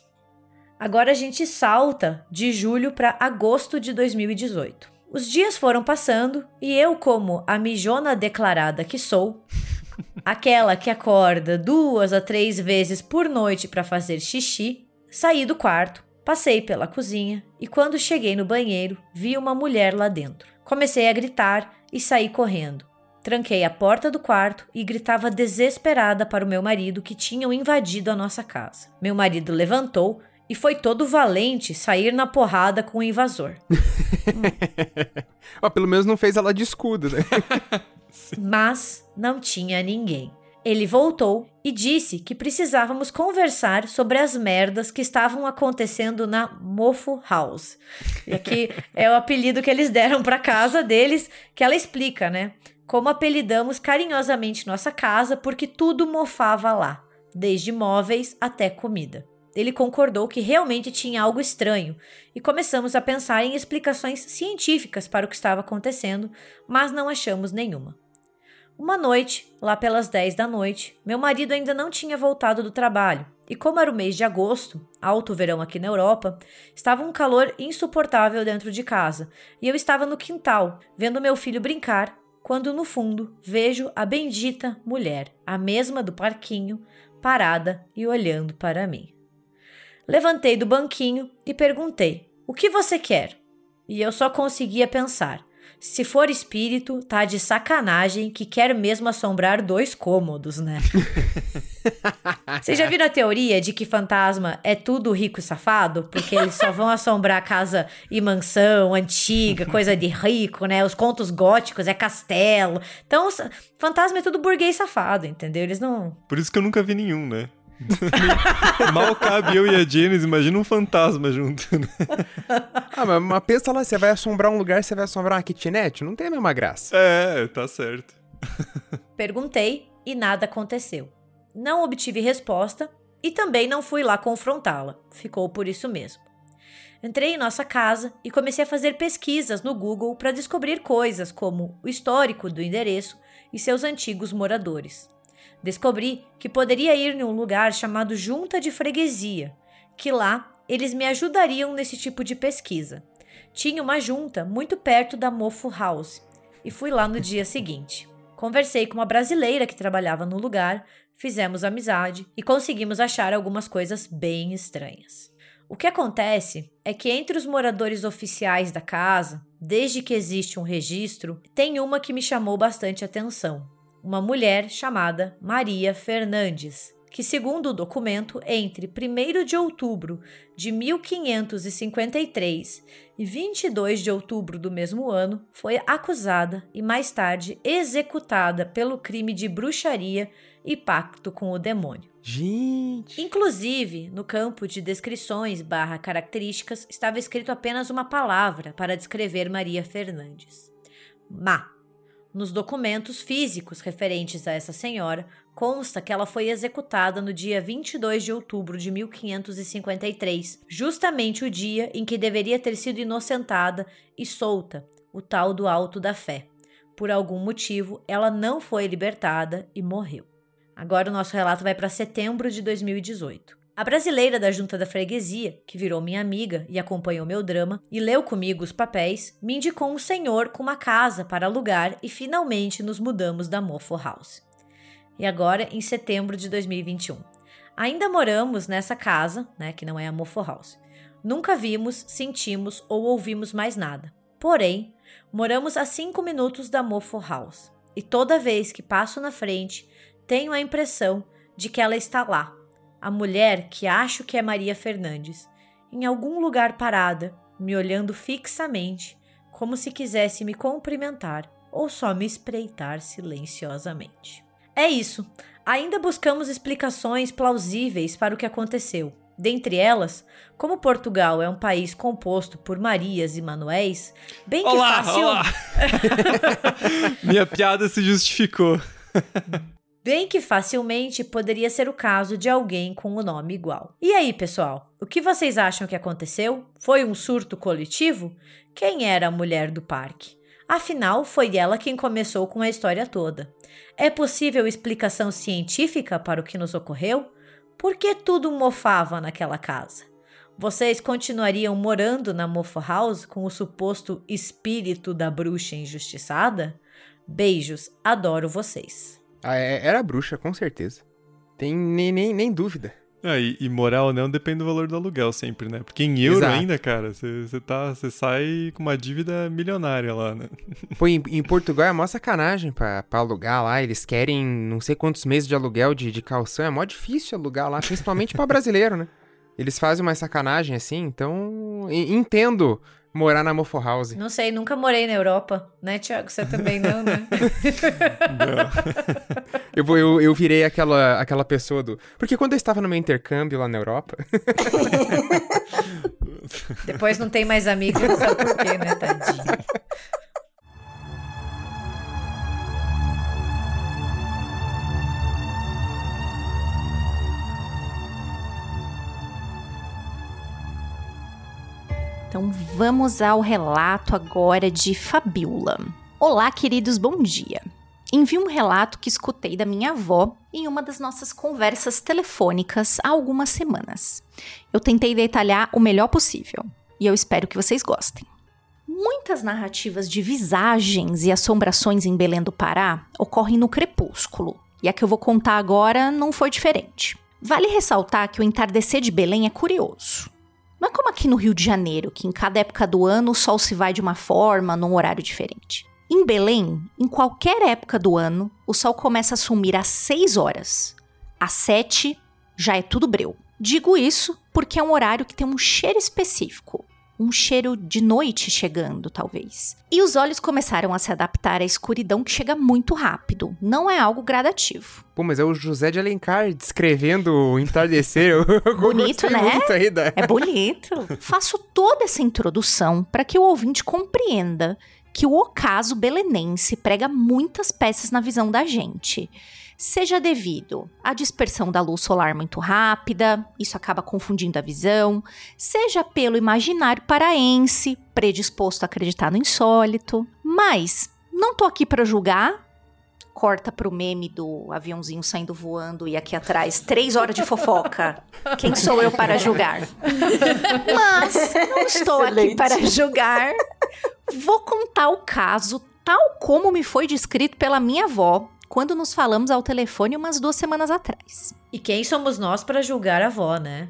Agora a gente salta de julho para agosto de 2018. Os dias foram passando e eu, como a mijona declarada que sou, aquela que acorda duas a três vezes por noite para fazer xixi, saí do quarto, passei pela cozinha e quando cheguei no banheiro vi uma mulher lá dentro. Comecei a gritar e saí correndo. Tranquei a porta do quarto e gritava desesperada para o meu marido que tinham invadido a nossa casa. Meu marido levantou e foi todo valente sair na porrada com o invasor. Ó, pelo menos não fez ela de escudo, né? Mas não tinha ninguém. Ele voltou e disse que precisávamos conversar sobre as merdas que estavam acontecendo na Mofo House. E aqui é o apelido que eles deram para casa deles, que ela explica, né? como apelidamos carinhosamente nossa casa porque tudo mofava lá, desde móveis até comida. Ele concordou que realmente tinha algo estranho e começamos a pensar em explicações científicas para o que estava acontecendo, mas não achamos nenhuma. Uma noite, lá pelas 10 da noite, meu marido ainda não tinha voltado do trabalho, e como era o mês de agosto, alto verão aqui na Europa, estava um calor insuportável dentro de casa, e eu estava no quintal, vendo meu filho brincar quando no fundo vejo a bendita mulher, a mesma do parquinho, parada e olhando para mim. Levantei do banquinho e perguntei: O que você quer? E eu só conseguia pensar: se for espírito, tá de sacanagem que quer mesmo assombrar dois cômodos, né? Vocês já viram a teoria de que fantasma é tudo rico e safado? Porque eles só vão assombrar casa e mansão antiga, coisa de rico, né? Os contos góticos é castelo. Então, fantasma é tudo burguês safado, entendeu? Eles não. Por isso que eu nunca vi nenhum, né? Mal cabe eu e a Janice, imagina um fantasma junto. Né? ah, mas, mas pensa lá, você vai assombrar um lugar, você vai assombrar uma kitnet? Não tem a mesma graça. É, tá certo. Perguntei e nada aconteceu. Não obtive resposta e também não fui lá confrontá-la. Ficou por isso mesmo. Entrei em nossa casa e comecei a fazer pesquisas no Google para descobrir coisas como o histórico do endereço e seus antigos moradores. Descobri que poderia ir em um lugar chamado Junta de Freguesia, que lá eles me ajudariam nesse tipo de pesquisa. Tinha uma junta muito perto da Mofo House e fui lá no dia seguinte. Conversei com uma brasileira que trabalhava no lugar, fizemos amizade e conseguimos achar algumas coisas bem estranhas. O que acontece é que entre os moradores oficiais da casa, desde que existe um registro, tem uma que me chamou bastante atenção uma mulher chamada Maria Fernandes, que, segundo o documento, entre 1 de outubro de 1553 e 22 de outubro do mesmo ano, foi acusada e mais tarde executada pelo crime de bruxaria e pacto com o demônio. Gente! Inclusive, no campo de descrições barra características, estava escrito apenas uma palavra para descrever Maria Fernandes. Má. Nos documentos físicos referentes a essa senhora, consta que ela foi executada no dia 22 de outubro de 1553, justamente o dia em que deveria ter sido inocentada e solta, o tal do Alto da Fé. Por algum motivo, ela não foi libertada e morreu. Agora o nosso relato vai para setembro de 2018. A brasileira da junta da freguesia, que virou minha amiga e acompanhou meu drama e leu comigo os papéis, me indicou um senhor com uma casa para alugar e finalmente nos mudamos da Mofo House. E agora em setembro de 2021. Ainda moramos nessa casa, né, que não é a Mofo House. Nunca vimos, sentimos ou ouvimos mais nada. Porém, moramos a cinco minutos da Mofo House e toda vez que passo na frente, tenho a impressão de que ela está lá, a mulher que acho que é Maria Fernandes, em algum lugar parada, me olhando fixamente, como se quisesse me cumprimentar ou só me espreitar silenciosamente. É isso. Ainda buscamos explicações plausíveis para o que aconteceu. Dentre elas, como Portugal é um país composto por Marias e Manuéis, bem que Olá, fácil. olá. Minha piada se justificou. Bem que facilmente poderia ser o caso de alguém com o nome igual. E aí, pessoal? O que vocês acham que aconteceu? Foi um surto coletivo? Quem era a mulher do parque? Afinal, foi ela quem começou com a história toda. É possível explicação científica para o que nos ocorreu? Por que tudo mofava naquela casa? Vocês continuariam morando na Mofo House com o suposto espírito da bruxa injustiçada? Beijos, adoro vocês. Ah, é- era bruxa, com certeza. Tem nem, nem, nem dúvida. Ah, e, e morar ou não depende do valor do aluguel sempre, né? Porque em euro Exato. ainda, cara, você tá, sai com uma dívida milionária lá, né? Pô, em, em Portugal é mó sacanagem pra, pra alugar lá. Eles querem não sei quantos meses de aluguel de, de calção. É mó difícil alugar lá, principalmente pra brasileiro, né? Eles fazem uma sacanagem assim, então. Entendo morar na Mofo House. Não sei, nunca morei na Europa, né, Tiago? Você também não, né? Eu, vou, eu, eu virei aquela, aquela pessoa do. Porque quando eu estava no meu intercâmbio lá na Europa. Depois não tem mais amigos, não sabe por quê, né, tadinho? Então vamos ao relato agora de Fabiola. Olá, queridos, bom dia. Envio um relato que escutei da minha avó em uma das nossas conversas telefônicas há algumas semanas. Eu tentei detalhar o melhor possível e eu espero que vocês gostem. Muitas narrativas de visagens e assombrações em Belém do Pará ocorrem no crepúsculo, e a que eu vou contar agora não foi diferente. Vale ressaltar que o entardecer de Belém é curioso. Não é como aqui no Rio de Janeiro, que em cada época do ano o sol se vai de uma forma, num horário diferente. Em Belém, em qualquer época do ano, o sol começa a sumir às 6 horas. Às 7 já é tudo breu. Digo isso porque é um horário que tem um cheiro específico. Um cheiro de noite chegando, talvez. E os olhos começaram a se adaptar à escuridão que chega muito rápido. Não é algo gradativo. Pô, mas é o José de Alencar descrevendo o entardecer. Bonito, né? da- É bonito. Faço toda essa introdução para que o ouvinte compreenda que o ocaso belenense prega muitas peças na visão da gente. Seja devido à dispersão da luz solar muito rápida, isso acaba confundindo a visão, seja pelo imaginário paraense, predisposto a acreditar no insólito. Mas não tô aqui para julgar. Corta pro meme do aviãozinho saindo voando e aqui atrás, três horas de fofoca. Quem sou eu para julgar? Mas não estou aqui Excelente. para julgar. Vou contar o caso tal como me foi descrito pela minha avó quando nos falamos ao telefone umas duas semanas atrás. E quem somos nós para julgar a avó, né?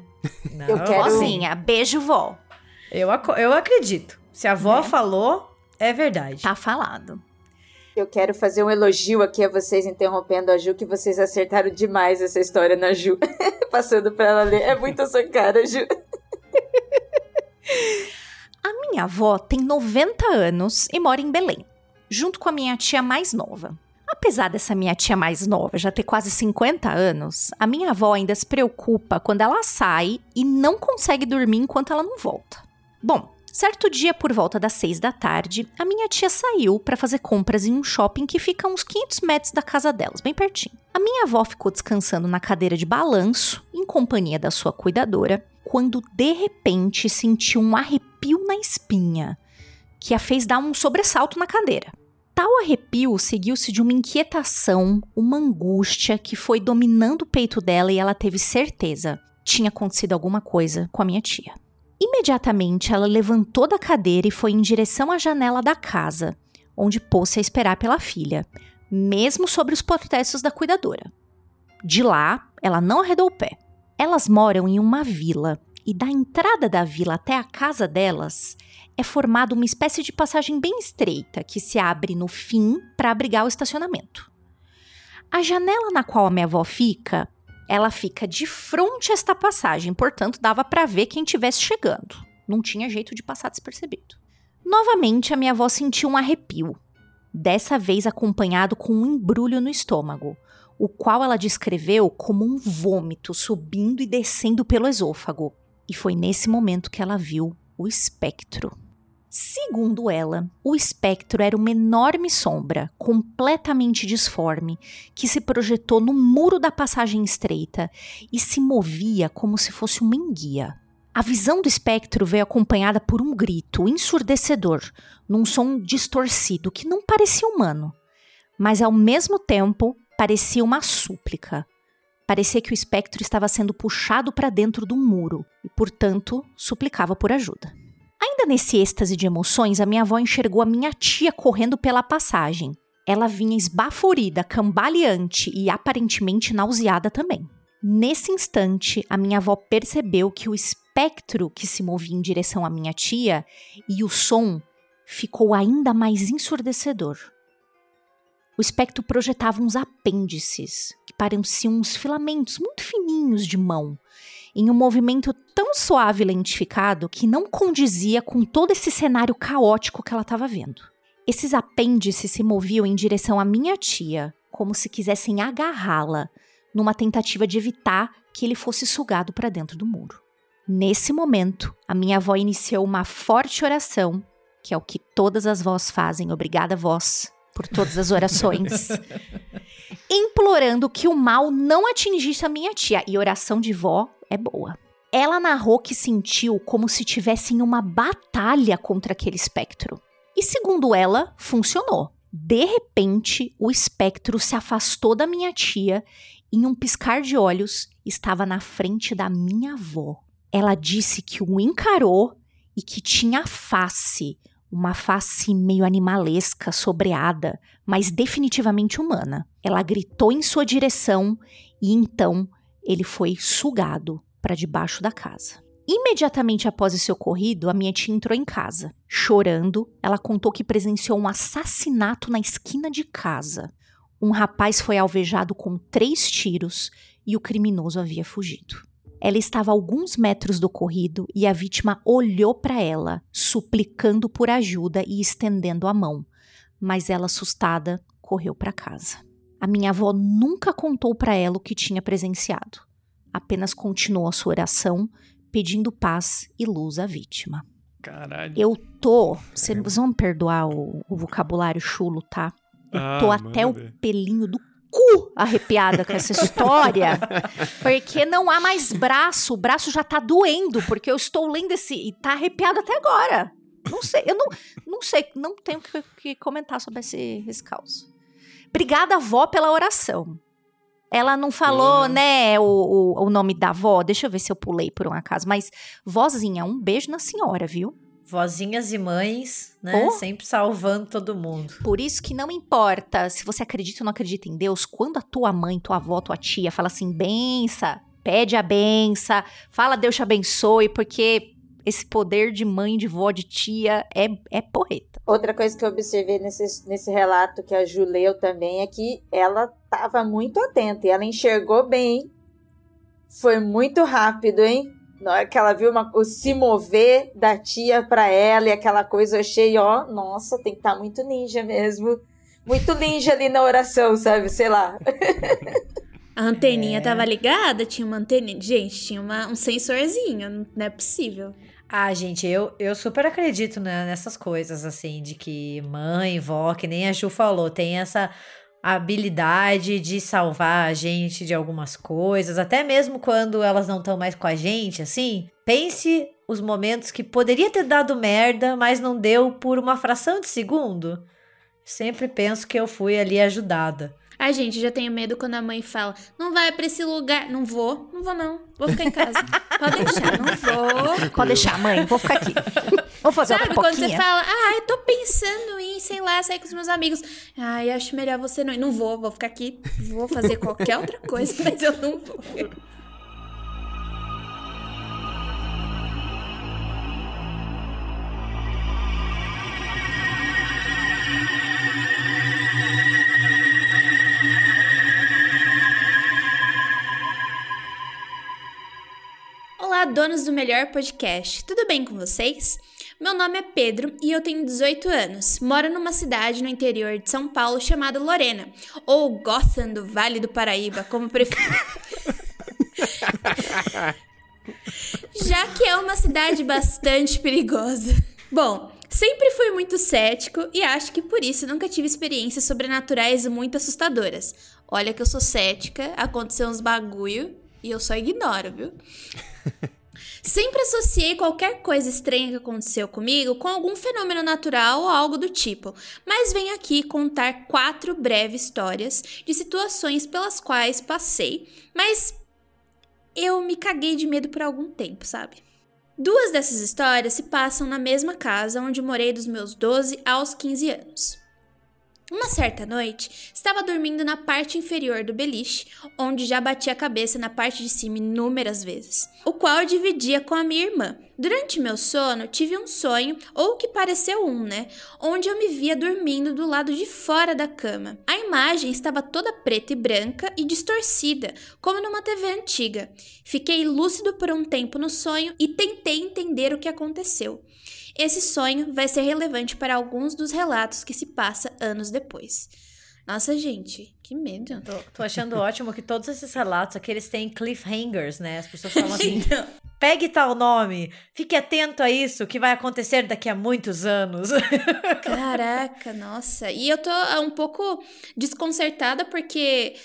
Não, Eu quero- Vozinha, beijo vó. eu, aco- eu acredito. Se a avó falou, é verdade. Tá falado. Eu quero fazer um elogio aqui a vocês interrompendo a Ju, que vocês acertaram demais essa história na Ju. Passando pra ela ler. É muito a sua cara, Ju. A minha avó tem 90 anos e mora em Belém, junto com a minha tia mais nova. Apesar dessa minha tia mais nova já ter quase 50 anos, a minha avó ainda se preocupa quando ela sai e não consegue dormir enquanto ela não volta. Bom, certo dia por volta das 6 da tarde, a minha tia saiu para fazer compras em um shopping que fica a uns 500 metros da casa delas, bem pertinho. A minha avó ficou descansando na cadeira de balanço, em companhia da sua cuidadora, quando de repente sentiu um arrepio na espinha, que a fez dar um sobressalto na cadeira. Tal arrepio seguiu-se de uma inquietação, uma angústia que foi dominando o peito dela e ela teve certeza. Tinha acontecido alguma coisa com a minha tia. Imediatamente ela levantou da cadeira e foi em direção à janela da casa, onde pôs-se a esperar pela filha, mesmo sobre os protestos da cuidadora. De lá, ela não arredou o pé. Elas moram em uma vila e da entrada da vila até a casa delas é formada uma espécie de passagem bem estreita que se abre no fim para abrigar o estacionamento. A janela na qual a minha avó fica, ela fica de frente a esta passagem, portanto dava para ver quem estivesse chegando. Não tinha jeito de passar despercebido. Novamente, a minha avó sentiu um arrepio, dessa vez acompanhado com um embrulho no estômago, o qual ela descreveu como um vômito subindo e descendo pelo esôfago. E foi nesse momento que ela viu o espectro. Segundo ela, o espectro era uma enorme sombra, completamente disforme, que se projetou no muro da passagem estreita e se movia como se fosse uma enguia. A visão do espectro veio acompanhada por um grito ensurdecedor, num som distorcido que não parecia humano, mas ao mesmo tempo parecia uma súplica. Parecia que o espectro estava sendo puxado para dentro do muro e, portanto, suplicava por ajuda. Ainda nesse êxtase de emoções, a minha avó enxergou a minha tia correndo pela passagem. Ela vinha esbaforida, cambaleante e aparentemente nauseada também. Nesse instante, a minha avó percebeu que o espectro que se movia em direção à minha tia e o som ficou ainda mais ensurdecedor. O espectro projetava uns apêndices, que pareciam uns filamentos muito fininhos de mão, em um movimento tão suave e lentificado que não condizia com todo esse cenário caótico que ela estava vendo. Esses apêndices se moviam em direção à minha tia, como se quisessem agarrá-la, numa tentativa de evitar que ele fosse sugado para dentro do muro. Nesse momento, a minha avó iniciou uma forte oração, que é o que todas as vós fazem, obrigada vós, por todas as orações, implorando que o mal não atingisse a minha tia. E oração de vó é boa. Ela narrou que sentiu como se tivesse em uma batalha contra aquele espectro. E segundo ela, funcionou. De repente, o espectro se afastou da minha tia e, em um piscar de olhos, estava na frente da minha avó. Ela disse que o encarou e que tinha face, uma face meio animalesca, sobreada, mas definitivamente humana. Ela gritou em sua direção e então ele foi sugado para debaixo da casa. Imediatamente após esse ocorrido, a minha tia entrou em casa. Chorando, ela contou que presenciou um assassinato na esquina de casa. Um rapaz foi alvejado com três tiros e o criminoso havia fugido. Ela estava a alguns metros do corrido e a vítima olhou para ela, suplicando por ajuda e estendendo a mão, mas ela, assustada, correu para casa. A minha avó nunca contou para ela o que tinha presenciado, apenas continuou a sua oração, pedindo paz e luz à vítima. Caralho. Eu tô. Vocês vão me perdoar o, o vocabulário chulo, tá? Eu Ah, tô até o manda ver. pelinho do cu arrepiada com essa história, porque não há mais braço, o braço já tá doendo, porque eu estou lendo esse e tá arrepiado até agora. Não sei, eu não, não sei, não tenho que, que comentar sobre esse, esse caos. Obrigada, avó, pela oração. Ela não falou, né, o, o, o nome da avó. Deixa eu ver se eu pulei por um acaso. Mas, vozinha, um beijo na senhora, viu? Vozinhas e mães, né? Oh. Sempre salvando todo mundo. Por isso que não importa se você acredita ou não acredita em Deus, quando a tua mãe, tua avó, tua tia fala assim, bença, pede a benção, fala Deus te abençoe, porque esse poder de mãe, de vó, de tia é, é porreta. Outra coisa que eu observei nesse, nesse relato que a Ju leu também é que ela estava muito atenta e ela enxergou bem. Foi muito rápido, hein? Na hora que ela viu uma- o se mover da tia pra ela e aquela coisa, eu achei, ó, nossa, tem que estar muito ninja mesmo. Muito ninja ali na oração, sabe? Sei lá. A anteninha tava ligada, tinha uma anteninha. Gente, tinha uma- um sensorzinho, não- não é possível. Ah, gente, eu, eu super acredito né, nessas coisas, assim, de que mãe, vó, que nem a Ju falou, tem essa habilidade de salvar a gente de algumas coisas, até mesmo quando elas não estão mais com a gente, assim. Pense os momentos que poderia ter dado merda, mas não deu por uma fração de segundo. Sempre penso que eu fui ali ajudada. Ai, gente, já tenho medo quando a mãe fala: não vai pra esse lugar. Não vou, não vou, não. Vou ficar em casa. Pode deixar, não vou. Pode deixar, mãe, vou ficar aqui. Vou fazer Sabe quando você fala, ai, tô pensando em, sei lá, sair com os meus amigos. Ai, acho melhor você não ir. Não vou, vou ficar aqui. Vou fazer qualquer outra coisa, mas eu não vou. Donos do melhor podcast, tudo bem com vocês? Meu nome é Pedro e eu tenho 18 anos. Moro numa cidade no interior de São Paulo chamada Lorena, ou Gotham do Vale do Paraíba, como prefiro. Já que é uma cidade bastante perigosa. Bom, sempre fui muito cético e acho que por isso nunca tive experiências sobrenaturais muito assustadoras. Olha que eu sou cética, aconteceu uns bagulho e eu só ignoro, viu? Sempre associei qualquer coisa estranha que aconteceu comigo com algum fenômeno natural ou algo do tipo, mas venho aqui contar quatro breves histórias de situações pelas quais passei, mas eu me caguei de medo por algum tempo, sabe? Duas dessas histórias se passam na mesma casa onde morei dos meus 12 aos 15 anos. Uma certa noite, estava dormindo na parte inferior do beliche, onde já bati a cabeça na parte de cima inúmeras vezes, o qual dividia com a minha irmã. Durante meu sono, tive um sonho, ou que pareceu um, né? Onde eu me via dormindo do lado de fora da cama. A imagem estava toda preta e branca e distorcida, como numa TV antiga. Fiquei lúcido por um tempo no sonho e tentei entender o que aconteceu. Esse sonho vai ser relevante para alguns dos relatos que se passa anos depois. Nossa, gente, que medo. Tô, tô achando ótimo que todos esses relatos aqui eles têm cliffhangers, né? As pessoas falam assim: pegue tal nome, fique atento a isso que vai acontecer daqui a muitos anos. Caraca, nossa. E eu tô um pouco desconcertada porque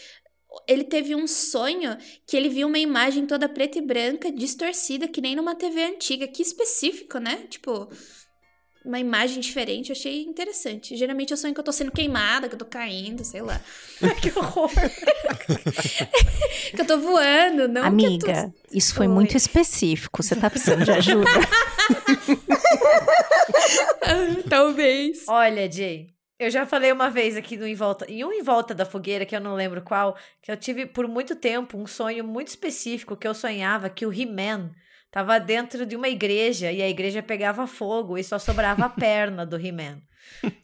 ele teve um sonho que ele viu uma imagem toda preta e branca, distorcida, que nem numa TV antiga. Que específico, né? Tipo, uma imagem diferente. Eu achei interessante. Geralmente eu sonho que eu tô sendo queimada, que eu tô caindo, sei lá. que horror! que eu tô voando, não Amiga, tô... isso foi Oi. muito específico. Você tá precisando de ajuda? Talvez. Olha, Jay, eu já falei uma vez aqui no Em Volta, em um Em Volta da Fogueira, que eu não lembro qual, que eu tive por muito tempo um sonho muito específico que eu sonhava que o He-Man tava dentro de uma igreja e a igreja pegava fogo e só sobrava a perna do He-Man.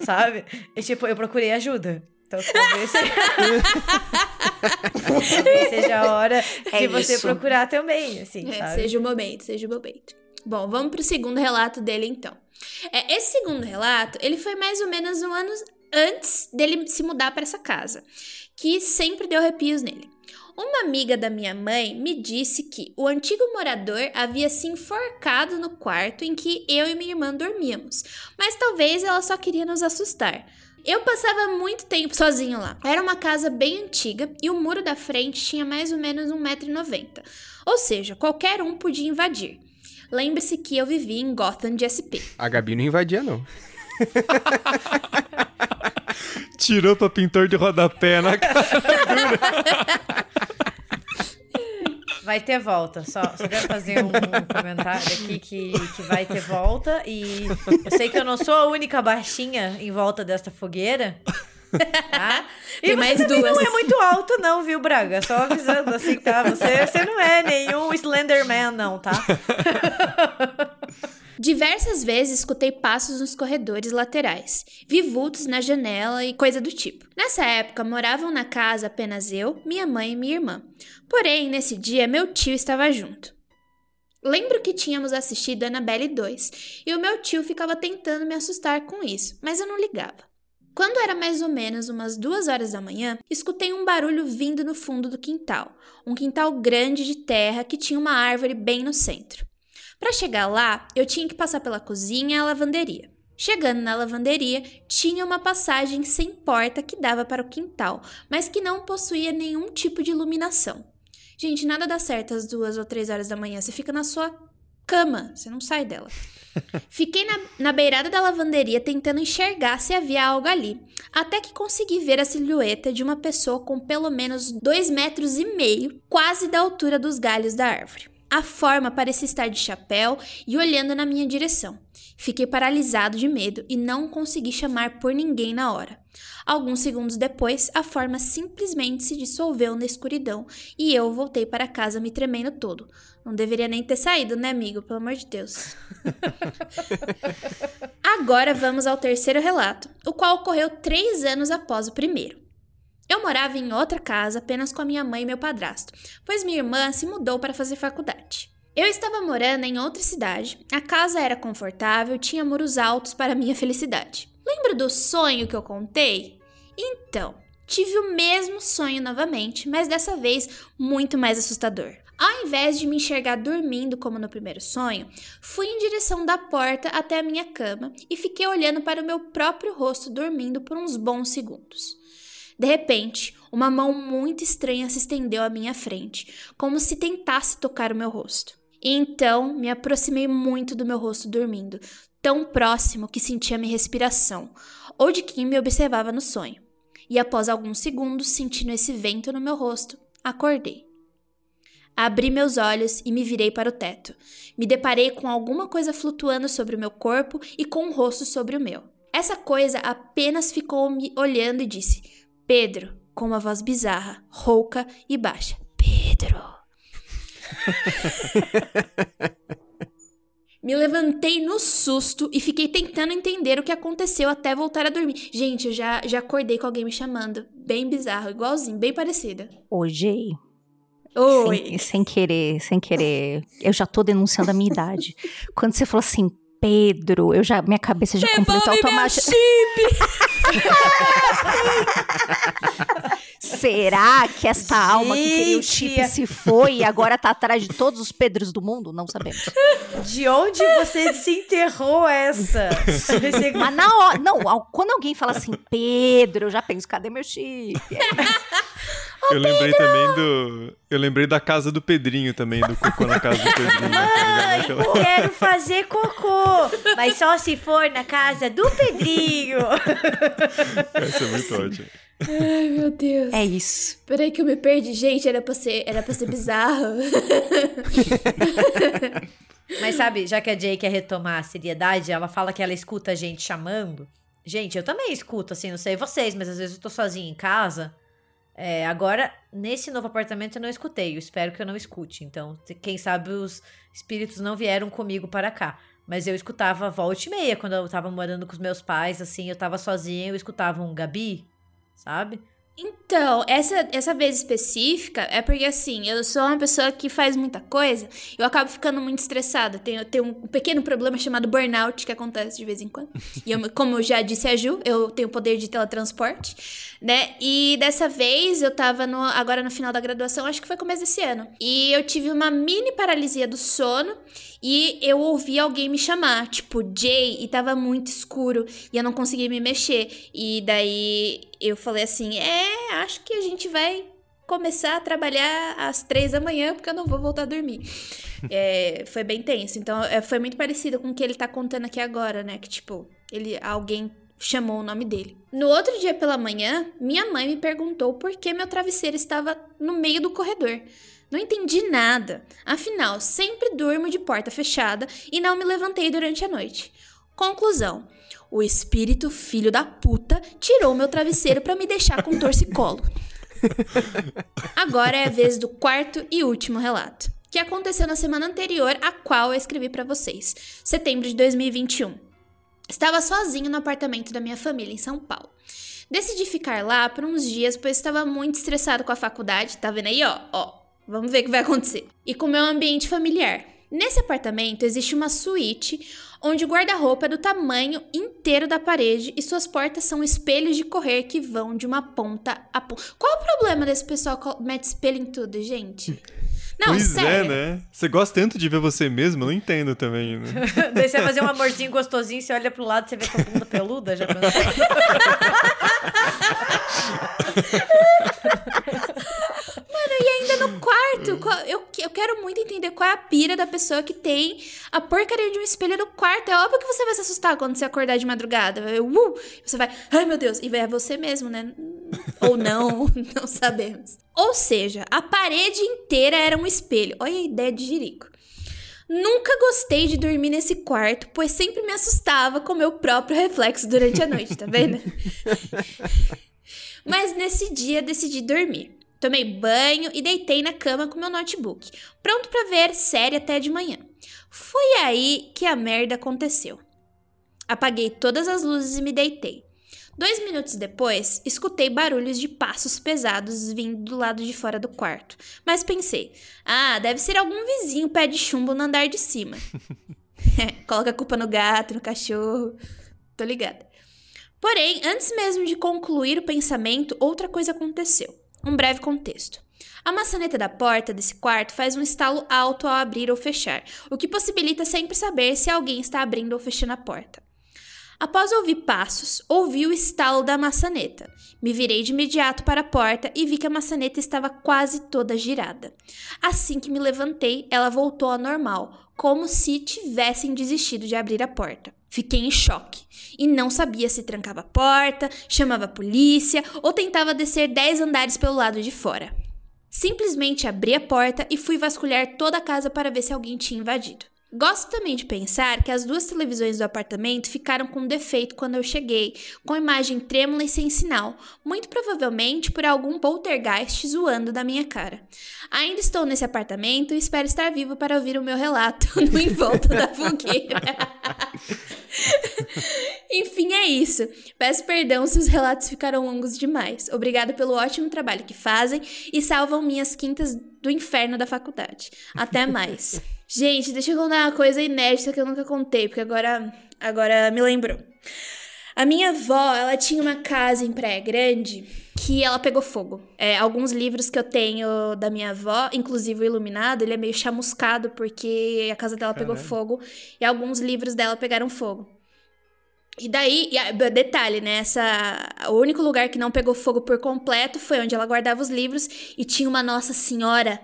Sabe? E tipo, eu procurei ajuda. Então talvez seja, talvez seja a hora é de você procurar também, assim, é, sabe? Seja o momento, seja o momento. Bom, vamos pro segundo relato dele então. É, esse segundo relato, ele foi mais ou menos um ano antes dele se mudar para essa casa, que sempre deu arrepios nele. Uma amiga da minha mãe me disse que o antigo morador havia se enforcado no quarto em que eu e minha irmã dormíamos, mas talvez ela só queria nos assustar. Eu passava muito tempo sozinho lá. Era uma casa bem antiga e o muro da frente tinha mais ou menos 1,90m. Ou seja, qualquer um podia invadir. Lembre-se que eu vivi em Gotham de SP. A Gabi não invadia, não. Tirou pra pintor de rodapé na cara. Vai ter volta. Só, só quero fazer um, um comentário aqui que, que vai ter volta. E eu sei que eu não sou a única baixinha em volta desta fogueira. Tá? Tem mais duas. não é muito alto, não, viu, Braga? Só avisando assim, tá? Você, você não é nenhum Slenderman, não, tá? Diversas vezes escutei passos nos corredores laterais, vi vultos na janela e coisa do tipo. Nessa época, moravam na casa apenas eu, minha mãe e minha irmã. Porém, nesse dia, meu tio estava junto. Lembro que tínhamos assistido Annabelle 2 e o meu tio ficava tentando me assustar com isso, mas eu não ligava. Quando era mais ou menos umas duas horas da manhã, escutei um barulho vindo no fundo do quintal. Um quintal grande de terra que tinha uma árvore bem no centro. Para chegar lá, eu tinha que passar pela cozinha e a lavanderia. Chegando na lavanderia, tinha uma passagem sem porta que dava para o quintal, mas que não possuía nenhum tipo de iluminação. Gente, nada dá certo às duas ou três horas da manhã. Você fica na sua cama, você não sai dela. Fiquei na, na beirada da lavanderia tentando enxergar se havia algo ali, até que consegui ver a silhueta de uma pessoa com pelo menos dois metros e meio, quase da altura dos galhos da árvore. A forma parecia estar de chapéu e olhando na minha direção. Fiquei paralisado de medo e não consegui chamar por ninguém na hora. Alguns segundos depois, a forma simplesmente se dissolveu na escuridão e eu voltei para casa me tremendo todo. Não deveria nem ter saído, né, amigo? Pelo amor de Deus. Agora vamos ao terceiro relato, o qual ocorreu três anos após o primeiro. Eu morava em outra casa apenas com a minha mãe e meu padrasto, pois minha irmã se mudou para fazer faculdade. Eu estava morando em outra cidade, a casa era confortável, tinha muros altos para minha felicidade. Lembra do sonho que eu contei? Então, tive o mesmo sonho novamente, mas dessa vez muito mais assustador. Ao invés de me enxergar dormindo como no primeiro sonho, fui em direção da porta até a minha cama e fiquei olhando para o meu próprio rosto dormindo por uns bons segundos. De repente, uma mão muito estranha se estendeu à minha frente, como se tentasse tocar o meu rosto. Então me aproximei muito do meu rosto dormindo, tão próximo que sentia minha respiração, ou de quem me observava no sonho. E após alguns segundos, sentindo esse vento no meu rosto, acordei. Abri meus olhos e me virei para o teto. Me deparei com alguma coisa flutuando sobre o meu corpo e com um rosto sobre o meu. Essa coisa apenas ficou me olhando e disse: Pedro, com uma voz bizarra, rouca e baixa. Pedro. Me levantei no susto e fiquei tentando entender o que aconteceu até voltar a dormir. Gente, eu já, já acordei com alguém me chamando. Bem bizarro, igualzinho, bem parecida. Ô, Jay. Oi. Sem, sem querer, sem querer. Eu já tô denunciando a minha idade. Quando você falou assim, Pedro, eu já, minha cabeça já completou automático. Será que esta alma que queria o chip se foi e agora tá atrás de todos os Pedros do mundo? Não sabemos. De onde você desenterrou essa? Mas na hora. Não, quando alguém fala assim, Pedro, eu já penso, cadê meu chip? eu lembrei também do. Eu lembrei da casa do Pedrinho também, do cocô na casa do Pedrinho. Mãe, tá quero fazer cocô, mas só se for na casa do Pedrinho. Essa é muito ótima. Ai, meu Deus. É isso. Peraí que eu me perdi. Gente, era pra ser, era pra ser bizarro. Mas sabe, já que a Jay quer retomar a seriedade, ela fala que ela escuta a gente chamando. Gente, eu também escuto, assim, não sei vocês, mas às vezes eu tô sozinha em casa. É, agora, nesse novo apartamento eu não escutei. Eu espero que eu não escute. Então, quem sabe os espíritos não vieram comigo para cá. Mas eu escutava volta e meia quando eu tava morando com os meus pais, assim, eu tava sozinha, eu escutava um Gabi, sabe? Então, essa, essa vez específica é porque, assim, eu sou uma pessoa que faz muita coisa, eu acabo ficando muito estressada. Tenho, tenho um pequeno problema chamado burnout que acontece de vez em quando. E eu, como eu já disse a Ju, eu tenho poder de teletransporte, né? E dessa vez eu tava no, agora no final da graduação, acho que foi começo desse ano. E eu tive uma mini paralisia do sono e eu ouvi alguém me chamar, tipo, Jay, e tava muito escuro e eu não conseguia me mexer. E daí eu falei assim: é, acho que a gente vai começar a trabalhar às três da manhã, porque eu não vou voltar a dormir. é, foi bem tenso. Então, é, foi muito parecido com o que ele tá contando aqui agora, né? Que, tipo, ele, alguém chamou o nome dele. No outro dia pela manhã, minha mãe me perguntou por que meu travesseiro estava no meio do corredor. Não entendi nada. Afinal, sempre durmo de porta fechada e não me levantei durante a noite. Conclusão: o espírito filho da puta tirou meu travesseiro para me deixar com torcicolo. Agora é a vez do quarto e último relato, que aconteceu na semana anterior a qual eu escrevi para vocês, setembro de 2021. Estava sozinho no apartamento da minha família em São Paulo. Decidi ficar lá por uns dias, pois estava muito estressado com a faculdade. Tá vendo aí, ó? Ó, vamos ver o que vai acontecer. E com meu ambiente familiar. Nesse apartamento existe uma suíte onde o guarda-roupa é do tamanho inteiro da parede e suas portas são espelhos de correr que vão de uma ponta a ponta. Qual o problema desse pessoal que mete espelho em tudo, gente? Não, pois sério. é, né? Você gosta tanto de ver você mesmo? Eu não entendo também, né? Daí você vai fazer um amorzinho gostosinho, você olha pro lado e você vê tua bunda peluda, já pensou? E ainda no quarto, qual- eu, eu quero muito entender qual é a pira da pessoa que tem a porcaria de um espelho no quarto. É óbvio que você vai se assustar quando você acordar de madrugada. Vai, uh, você vai, ai meu Deus, e é você mesmo, né? Ou não, não sabemos. Ou seja, a parede inteira era um espelho. Olha a ideia de jirico. Nunca gostei de dormir nesse quarto, pois sempre me assustava com meu próprio reflexo durante a noite, tá vendo? Mas nesse dia decidi dormir. Tomei banho e deitei na cama com meu notebook, pronto pra ver série até de manhã. Foi aí que a merda aconteceu. Apaguei todas as luzes e me deitei. Dois minutos depois, escutei barulhos de passos pesados vindo do lado de fora do quarto. Mas pensei, ah, deve ser algum vizinho pé de chumbo no andar de cima. Coloca a culpa no gato, no cachorro. Tô ligada. Porém, antes mesmo de concluir o pensamento, outra coisa aconteceu. Um breve contexto. A maçaneta da porta desse quarto faz um estalo alto ao abrir ou fechar, o que possibilita sempre saber se alguém está abrindo ou fechando a porta. Após ouvir passos, ouvi o estalo da maçaneta. Me virei de imediato para a porta e vi que a maçaneta estava quase toda girada. Assim que me levantei, ela voltou ao normal, como se tivessem desistido de abrir a porta. Fiquei em choque e não sabia se trancava a porta, chamava a polícia ou tentava descer 10 andares pelo lado de fora. Simplesmente abri a porta e fui vasculhar toda a casa para ver se alguém tinha invadido. Gosto também de pensar que as duas televisões do apartamento ficaram com defeito quando eu cheguei, com imagem trêmula e sem sinal, muito provavelmente por algum poltergeist zoando da minha cara. Ainda estou nesse apartamento e espero estar vivo para ouvir o meu relato no Em Volta da Fogueira. Enfim, é isso. Peço perdão se os relatos ficaram longos demais. Obrigada pelo ótimo trabalho que fazem e salvam minhas quintas do inferno da faculdade. Até mais. Gente, deixa eu contar uma coisa inédita que eu nunca contei, porque agora, agora me lembrou. A minha avó, ela tinha uma casa em Praia Grande que ela pegou fogo. É, alguns livros que eu tenho da minha avó, inclusive o Iluminado, ele é meio chamuscado porque a casa dela Caramba. pegou fogo e alguns livros dela pegaram fogo. E daí, e, detalhe, né? Essa, o único lugar que não pegou fogo por completo foi onde ela guardava os livros e tinha uma Nossa Senhora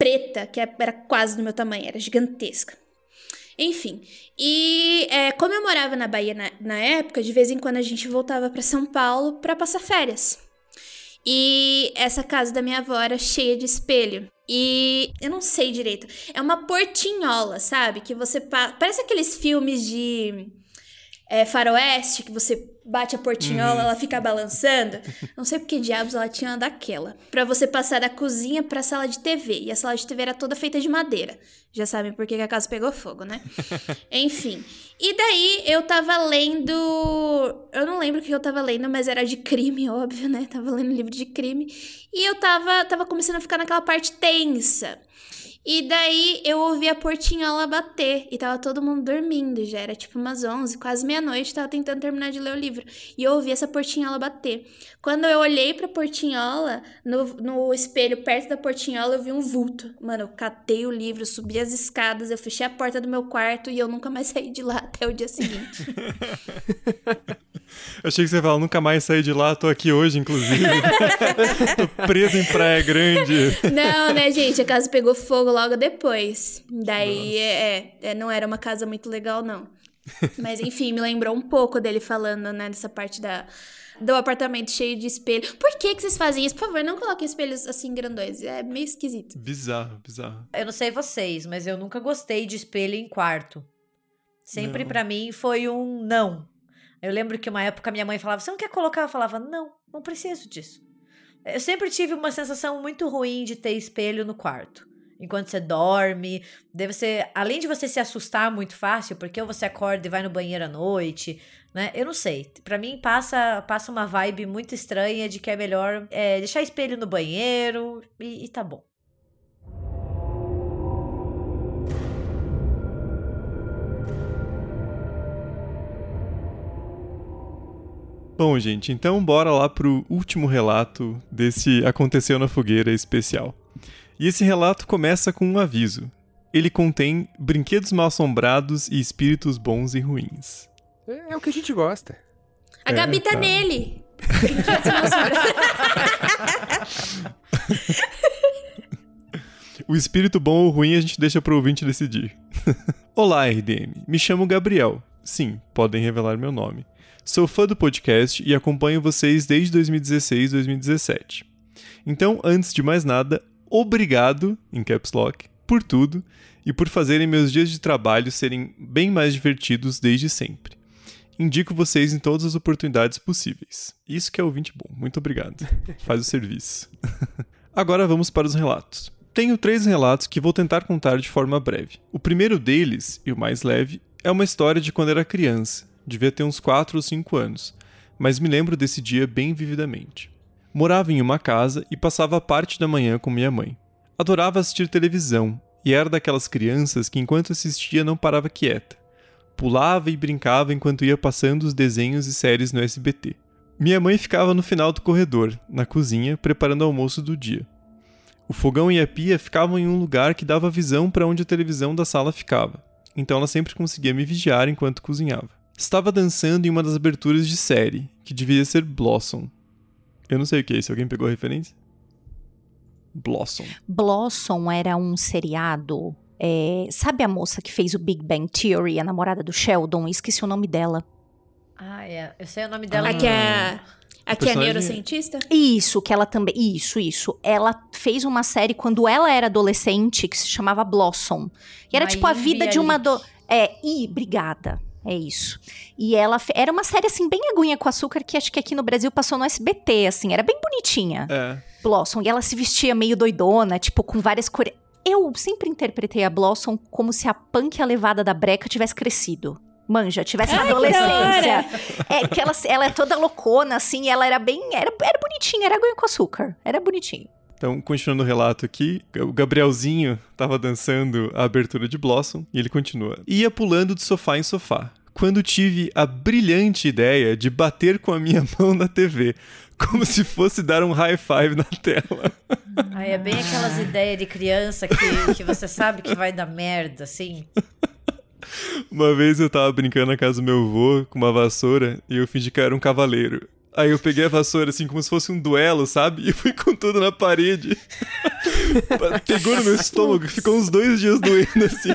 preta, que é, era quase do meu tamanho, era gigantesca. Enfim, e é, como eu morava na Bahia na, na época, de vez em quando a gente voltava para São Paulo para passar férias. E essa casa da minha avó era cheia de espelho. E eu não sei direito. É uma portinhola, sabe? Que você. Parece aqueles filmes de é, faroeste, que você bate a portinhola, uhum. ela fica balançando. Não sei porque diabos ela tinha uma daquela. Pra você passar da cozinha pra sala de TV. E a sala de TV era toda feita de madeira. Já sabem por que a casa pegou fogo, né? Enfim. E daí eu tava lendo. Eu não lembro o que eu tava lendo, mas era de crime, óbvio, né? Tava lendo livro de crime. E eu tava, tava começando a ficar naquela parte tensa. E daí eu ouvi a portinhola bater e tava todo mundo dormindo, já era tipo umas 11, quase meia-noite, tava tentando terminar de ler o livro. E eu ouvi essa portinhola bater. Quando eu olhei pra portinhola, no, no espelho perto da portinhola, eu vi um vulto. Mano, eu catei o livro, subi as escadas, eu fechei a porta do meu quarto e eu nunca mais saí de lá até o dia seguinte. Eu achei que você ia falar, nunca mais saí de lá, tô aqui hoje, inclusive. tô preso em Praia Grande. Não, né, gente? A casa pegou fogo logo depois. Daí, é, é, não era uma casa muito legal, não. Mas, enfim, me lembrou um pouco dele falando, né, dessa parte da, do apartamento cheio de espelho. Por que, que vocês fazem isso? Por favor, não coloquem espelhos assim grandões. É meio esquisito. Bizarro, bizarro. Eu não sei vocês, mas eu nunca gostei de espelho em quarto. Sempre para mim foi um não. Eu lembro que uma época minha mãe falava: Você não quer colocar? Eu falava: Não, não preciso disso. Eu sempre tive uma sensação muito ruim de ter espelho no quarto. Enquanto você dorme, deve ser. Além de você se assustar muito fácil, porque você acorda e vai no banheiro à noite, né? Eu não sei. Para mim passa passa uma vibe muito estranha de que é melhor é, deixar espelho no banheiro e, e tá bom. Bom, gente, então bora lá pro último relato desse Aconteceu na Fogueira especial. E esse relato começa com um aviso. Ele contém brinquedos mal assombrados e espíritos bons e ruins. É, é o que a gente gosta. A Gabi é, tá, tá nele. Brinquedos mal assombrados. o espírito bom ou ruim a gente deixa pro ouvinte decidir. Olá, RDM. Me chamo Gabriel. Sim, podem revelar meu nome. Sou fã do podcast e acompanho vocês desde 2016 2017. Então, antes de mais nada, obrigado, em caps lock, por tudo e por fazerem meus dias de trabalho serem bem mais divertidos desde sempre. Indico vocês em todas as oportunidades possíveis. Isso que é ouvinte bom. Muito obrigado. Faz o serviço. Agora vamos para os relatos. Tenho três relatos que vou tentar contar de forma breve. O primeiro deles, e o mais leve, é uma história de quando era criança, devia ter uns 4 ou 5 anos, mas me lembro desse dia bem vividamente. Morava em uma casa e passava parte da manhã com minha mãe. Adorava assistir televisão e era daquelas crianças que, enquanto assistia, não parava quieta. Pulava e brincava enquanto ia passando os desenhos e séries no SBT. Minha mãe ficava no final do corredor, na cozinha, preparando o almoço do dia. O fogão e a pia ficavam em um lugar que dava visão para onde a televisão da sala ficava, então ela sempre conseguia me vigiar enquanto cozinhava. Estava dançando em uma das aberturas de série, que devia ser Blossom. Eu não sei o que é isso, alguém pegou a referência? Blossom. Blossom era um seriado. é, sabe a moça que fez o Big Bang Theory, a namorada do Sheldon? Esqueci o nome dela. Ah, é. Eu sei o nome dela. Aqui é, aqui é personagem- neurocientista? Isso, que ela também. Isso, isso. Ela fez uma série quando ela era adolescente que se chamava Blossom. E era tipo a vida de uma. Do... É, e obrigada. É isso. E ela era uma série assim bem aguinha com açúcar que acho que aqui no Brasil passou no SBT, assim, era bem bonitinha. É. Blossom. E ela se vestia meio doidona, tipo, com várias cores. Eu sempre interpretei a Blossom como se a punk a levada da breca tivesse crescido. Manja, tivesse na Ai, que adolescência. É que ela, ela é toda loucona, assim, ela era bem. Era, era bonitinha, era aguinha com açúcar. Era bonitinho. Então, continuando o relato aqui, o Gabrielzinho tava dançando a abertura de Blossom e ele continua. Ia pulando de sofá em sofá. Quando tive a brilhante ideia de bater com a minha mão na TV, como se fosse dar um high five na tela. Aí é bem aquelas ideias de criança que, que você sabe que vai dar merda, assim. Uma vez eu tava brincando na casa do meu avô com uma vassoura e eu fingi que eu era um cavaleiro. Aí eu peguei a vassoura assim como se fosse um duelo, sabe? E fui com tudo na parede. Pegou no meu estômago, ficou uns dois dias doendo assim.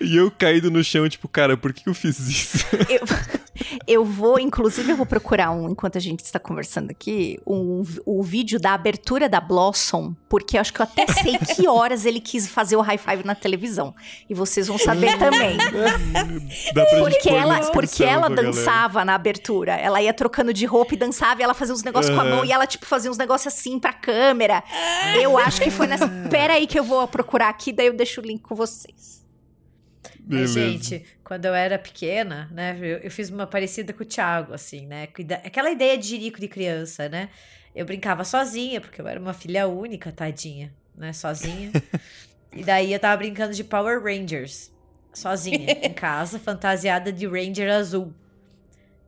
E eu caído no chão, tipo, cara, por que eu fiz isso? Eu, eu vou, inclusive, eu vou procurar um, enquanto a gente está conversando aqui, um, o vídeo da abertura da Blossom, porque eu acho que eu até sei que horas ele quis fazer o high five na televisão. E vocês vão saber também. Dá pra Porque ela, porque ela pra galera. dançava na abertura. Ela ia trocando de roupa e dançava, e ela fazia uns negócios com a mão, e ela, tipo, fazia uns negócios assim pra câmera. Eu acho que foi nessa. Pera aí que eu vou procurar aqui, daí eu deixo o link com vocês. Beleza. gente, quando eu era pequena, né, eu, eu fiz uma parecida com o Thiago, assim, né? Aquela ideia de jirico de criança, né? Eu brincava sozinha, porque eu era uma filha única, tadinha, né? Sozinha. e daí eu tava brincando de Power Rangers, sozinha, em casa, fantasiada de Ranger azul.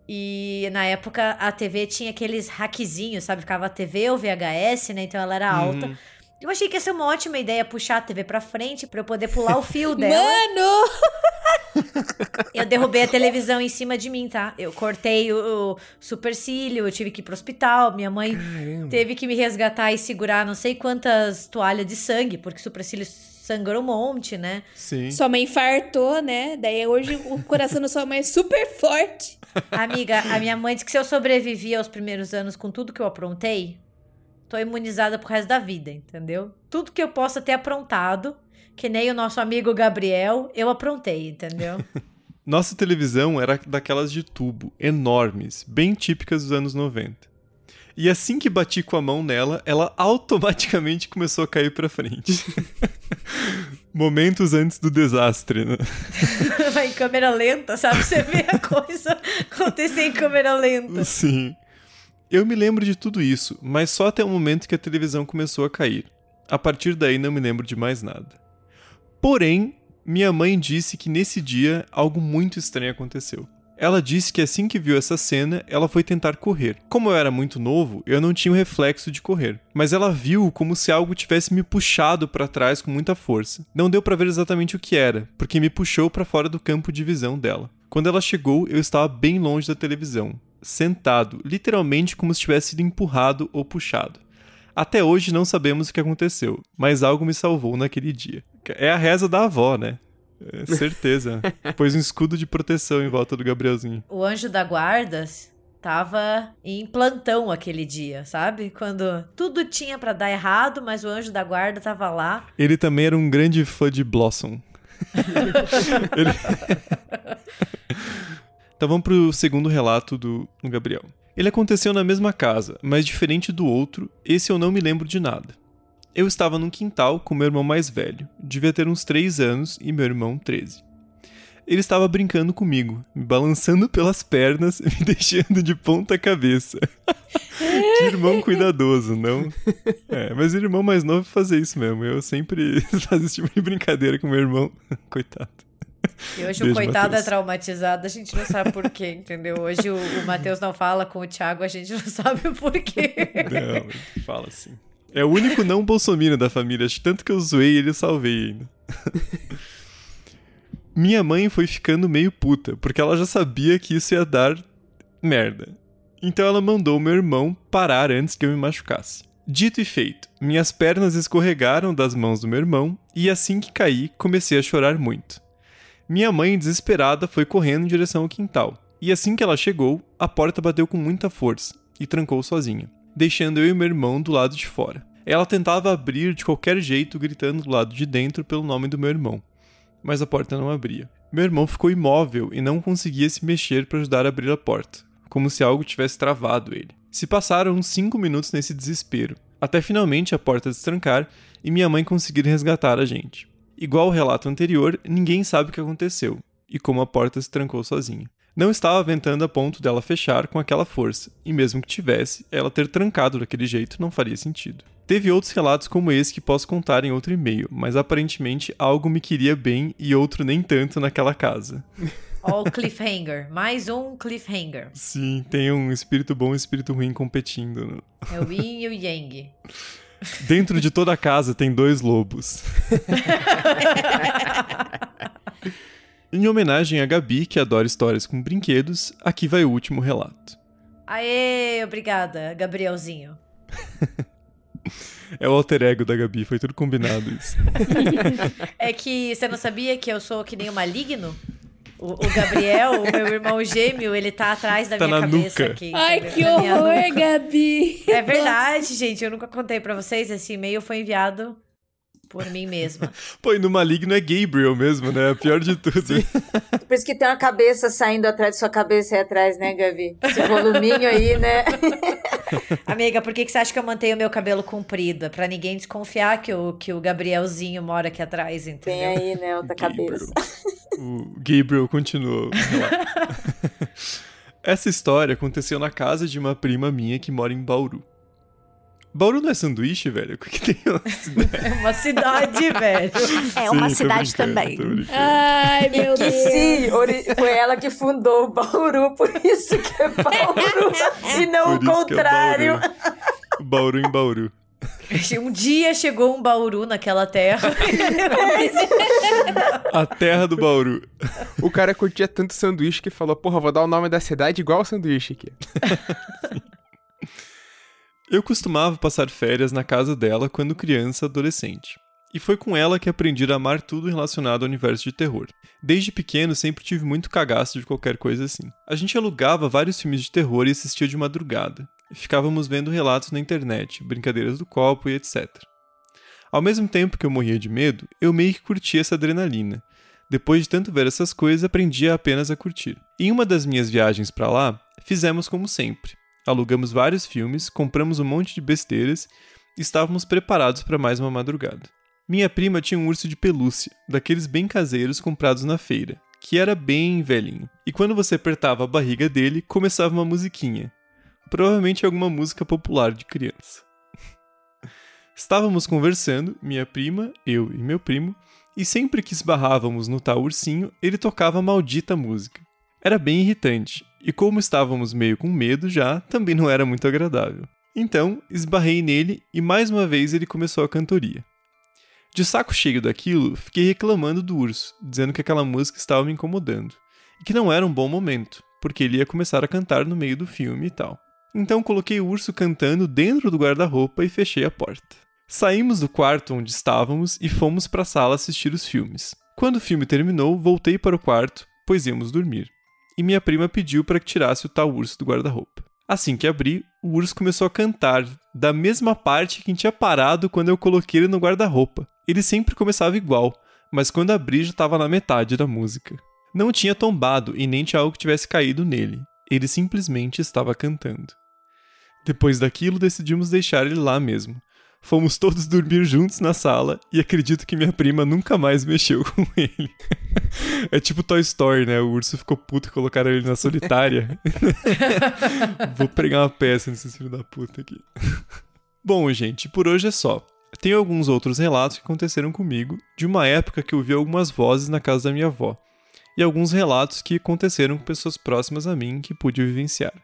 E na época a TV tinha aqueles hackzinhos, sabe? Ficava a TV ou VHS, né? Então ela era alta. Uhum. Eu achei que ia ser uma ótima ideia puxar a TV pra frente pra eu poder pular o fio dela. Mano! Eu derrubei a televisão em cima de mim, tá? Eu cortei o, o supercílio, eu tive que ir pro hospital. Minha mãe teve que me resgatar e segurar não sei quantas toalhas de sangue, porque o supercílio sangrou um monte, né? Sim. Sua mãe infartou, né? Daí hoje o coração da sua mãe é super forte. Amiga, a minha mãe disse que se eu sobrevivi aos primeiros anos com tudo que eu aprontei, tô imunizada pro resto da vida, entendeu? Tudo que eu possa ter aprontado, que nem o nosso amigo Gabriel, eu aprontei, entendeu? Nossa televisão era daquelas de tubo, enormes, bem típicas dos anos 90. E assim que bati com a mão nela, ela automaticamente começou a cair pra frente. Momentos antes do desastre, né? Vai em câmera lenta, sabe? Você vê a coisa acontecer em câmera lenta. Sim. Eu me lembro de tudo isso, mas só até o momento que a televisão começou a cair. A partir daí não me lembro de mais nada. Porém, minha mãe disse que nesse dia algo muito estranho aconteceu. Ela disse que assim que viu essa cena, ela foi tentar correr. Como eu era muito novo, eu não tinha o reflexo de correr, mas ela viu como se algo tivesse me puxado para trás com muita força. Não deu para ver exatamente o que era, porque me puxou para fora do campo de visão dela. Quando ela chegou, eu estava bem longe da televisão, sentado, literalmente como se tivesse sido empurrado ou puxado. Até hoje não sabemos o que aconteceu, mas algo me salvou naquele dia. É a reza da avó, né? É, certeza. Pôs um escudo de proteção em volta do Gabrielzinho. O anjo da guarda tava em plantão aquele dia, sabe? Quando tudo tinha pra dar errado, mas o anjo da guarda tava lá. Ele também era um grande fã de Blossom. Ele- então vamos pro segundo relato do, Gabriel. Ele aconteceu na mesma casa, mas diferente do outro, esse eu não me lembro de nada. Eu estava num quintal com meu irmão mais velho, devia ter uns 3 anos, e meu irmão 13. Ele estava brincando comigo, me balançando pelas pernas me deixando de ponta cabeça. que irmão cuidadoso, não? É, mas o irmão mais novo fazer isso mesmo. Eu sempre faço esse tipo de brincadeira com meu irmão. Coitado. E hoje Beijo, o coitado Mateus. é traumatizado, a gente não sabe por quê, entendeu? Hoje o, o Matheus não fala com o Thiago, a gente não sabe o porquê. Não, fala assim. É o único não bolsominion da família, tanto que eu zoei ele eu salvei ainda. Minha mãe foi ficando meio puta, porque ela já sabia que isso ia dar merda. Então ela mandou meu irmão parar antes que eu me machucasse. Dito e feito, minhas pernas escorregaram das mãos do meu irmão e assim que caí, comecei a chorar muito. Minha mãe, desesperada, foi correndo em direção ao quintal. E assim que ela chegou, a porta bateu com muita força e trancou sozinha, deixando eu e meu irmão do lado de fora. Ela tentava abrir de qualquer jeito, gritando do lado de dentro pelo nome do meu irmão mas a porta não abria. Meu irmão ficou imóvel e não conseguia se mexer para ajudar a abrir a porta, como se algo tivesse travado ele. Se passaram uns 5 minutos nesse desespero, até finalmente a porta destrancar e minha mãe conseguir resgatar a gente. Igual ao relato anterior, ninguém sabe o que aconteceu e como a porta se trancou sozinha. Não estava ventando a ponto dela fechar com aquela força, e mesmo que tivesse, ela ter trancado daquele jeito não faria sentido. Teve outros relatos como esse que posso contar em outro e-mail, mas aparentemente algo me queria bem e outro nem tanto naquela casa. Ó, o cliffhanger. Mais um cliffhanger. Sim, tem um espírito bom e um espírito ruim competindo. É o yin e o yang. Dentro de toda a casa tem dois lobos. em homenagem a Gabi, que adora histórias com brinquedos, aqui vai o último relato. Aê, obrigada, Gabrielzinho. É o alter ego da Gabi, foi tudo combinado isso. é que você não sabia que eu sou que nem o maligno? O, o Gabriel, o meu irmão gêmeo, ele tá atrás da tá minha cabeça nuca. aqui. Ai, que horror, Gabi! É verdade, gente. Eu nunca contei para vocês. Esse e-mail foi enviado por mim mesma. Pô, e no Maligno é Gabriel mesmo, né? Pior de tudo. Por isso que tem uma cabeça saindo atrás de sua cabeça aí atrás, né, Gabi? Esse voluminho aí, né? Amiga, por que, que você acha que eu mantenho o meu cabelo comprido? É pra ninguém desconfiar que o, que o Gabrielzinho mora aqui atrás, entendeu? Tem aí, né, outra Gabriel. cabeça. O Gabriel continuou. Essa história aconteceu na casa de uma prima minha que mora em Bauru. Bauru não é sanduíche, velho? O que tem uma cidade? É uma cidade, velho. É uma sim, cidade também. Ai, meu Deus. Sim, foi ela que fundou o Bauru, por isso que é Bauru. e não por o é contrário. É Bauru. Bauru em Bauru. Um dia chegou um Bauru naquela terra. A terra do Bauru. O cara curtia tanto sanduíche que falou: Porra, vou dar o nome da cidade igual o sanduíche aqui. Eu costumava passar férias na casa dela quando criança adolescente. E foi com ela que aprendi a amar tudo relacionado ao universo de terror. Desde pequeno sempre tive muito cagaço de qualquer coisa assim. A gente alugava vários filmes de terror e assistia de madrugada. Ficávamos vendo relatos na internet, brincadeiras do copo e etc. Ao mesmo tempo que eu morria de medo, eu meio que curtia essa adrenalina. Depois de tanto ver essas coisas, aprendia apenas a curtir. Em uma das minhas viagens para lá, fizemos como sempre alugamos vários filmes, compramos um monte de besteiras e estávamos preparados para mais uma madrugada. Minha prima tinha um urso de pelúcia, daqueles bem caseiros comprados na feira, que era bem velhinho. E quando você apertava a barriga dele, começava uma musiquinha. Provavelmente alguma música popular de criança. Estávamos conversando, minha prima, eu e meu primo, e sempre que esbarrávamos no tal ursinho, ele tocava a maldita música. Era bem irritante, e como estávamos meio com medo já, também não era muito agradável. Então, esbarrei nele e mais uma vez ele começou a cantoria. De saco cheio daquilo, fiquei reclamando do urso, dizendo que aquela música estava me incomodando, e que não era um bom momento, porque ele ia começar a cantar no meio do filme e tal. Então coloquei o urso cantando dentro do guarda-roupa e fechei a porta. Saímos do quarto onde estávamos e fomos para a sala assistir os filmes. Quando o filme terminou, voltei para o quarto, pois íamos dormir minha prima pediu para que tirasse o tal urso do guarda-roupa. Assim que abri, o urso começou a cantar, da mesma parte que tinha parado quando eu coloquei ele no guarda-roupa. Ele sempre começava igual, mas quando abri já estava na metade da música. Não tinha tombado e nem tinha algo que tivesse caído nele. Ele simplesmente estava cantando. Depois daquilo, decidimos deixar ele lá mesmo, Fomos todos dormir juntos na sala e acredito que minha prima nunca mais mexeu com ele. é tipo Toy Story, né? O urso ficou puto e colocaram ele na solitária. Vou pregar uma peça nesses filhos da puta aqui. Bom, gente, por hoje é só. Tem alguns outros relatos que aconteceram comigo de uma época que eu vi algumas vozes na casa da minha avó, e alguns relatos que aconteceram com pessoas próximas a mim que pude vivenciar.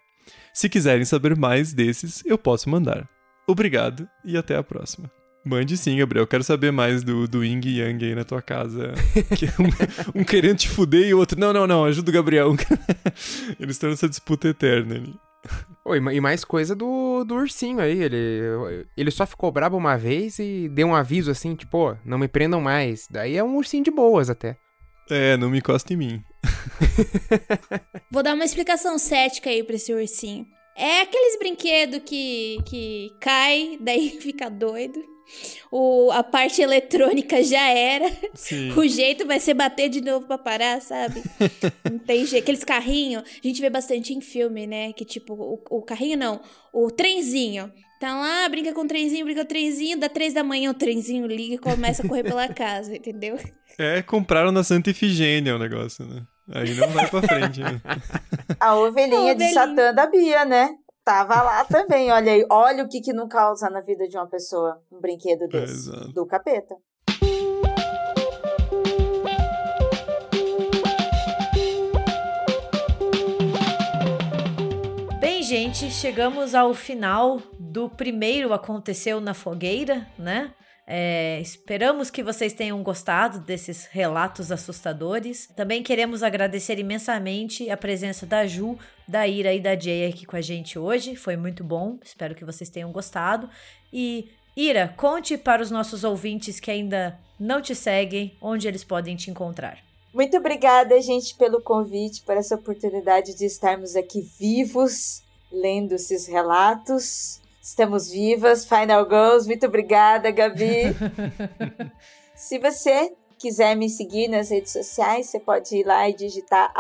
Se quiserem saber mais desses, eu posso mandar. Obrigado e até a próxima. Mande sim, Gabriel. Quero saber mais do, do Ying e Yang aí na tua casa. Que um, um, querendo te fuder e o outro, não, não, não, ajuda o Gabriel. Eles estão nessa disputa eterna ali. Oh, e mais coisa do, do ursinho aí. Ele, ele só ficou brabo uma vez e deu um aviso assim, tipo, não me prendam mais. Daí é um ursinho de boas até. É, não me encosta em mim. Vou dar uma explicação cética aí pra esse ursinho. É aqueles brinquedos que, que cai, daí fica doido. O, a parte eletrônica já era. Sim. O jeito vai ser bater de novo pra parar, sabe? não tem jeito. Aqueles carrinhos, a gente vê bastante em filme, né? Que tipo, o, o carrinho não, o trenzinho. Tá lá, brinca com o trenzinho, brinca com o trenzinho, dá três da manhã o trenzinho liga e começa a correr pela casa, entendeu? É, compraram na Santa Ifigênia o negócio, né? Aí não vai pra frente, né? A ovelhinha, de Satã da Bia, né? Tava lá também, olha aí. Olha o que que não causa na vida de uma pessoa um brinquedo desse. É, do capeta. Bem, gente, chegamos ao final do primeiro Aconteceu na Fogueira, né? É, esperamos que vocês tenham gostado desses relatos assustadores. Também queremos agradecer imensamente a presença da Ju, da Ira e da Jay aqui com a gente hoje. Foi muito bom. Espero que vocês tenham gostado. E Ira, conte para os nossos ouvintes que ainda não te seguem onde eles podem te encontrar. Muito obrigada, gente, pelo convite, por essa oportunidade de estarmos aqui vivos, lendo esses relatos. Estamos vivas, Final Girls. Muito obrigada, Gabi. Se você quiser me seguir nas redes sociais, você pode ir lá e digitar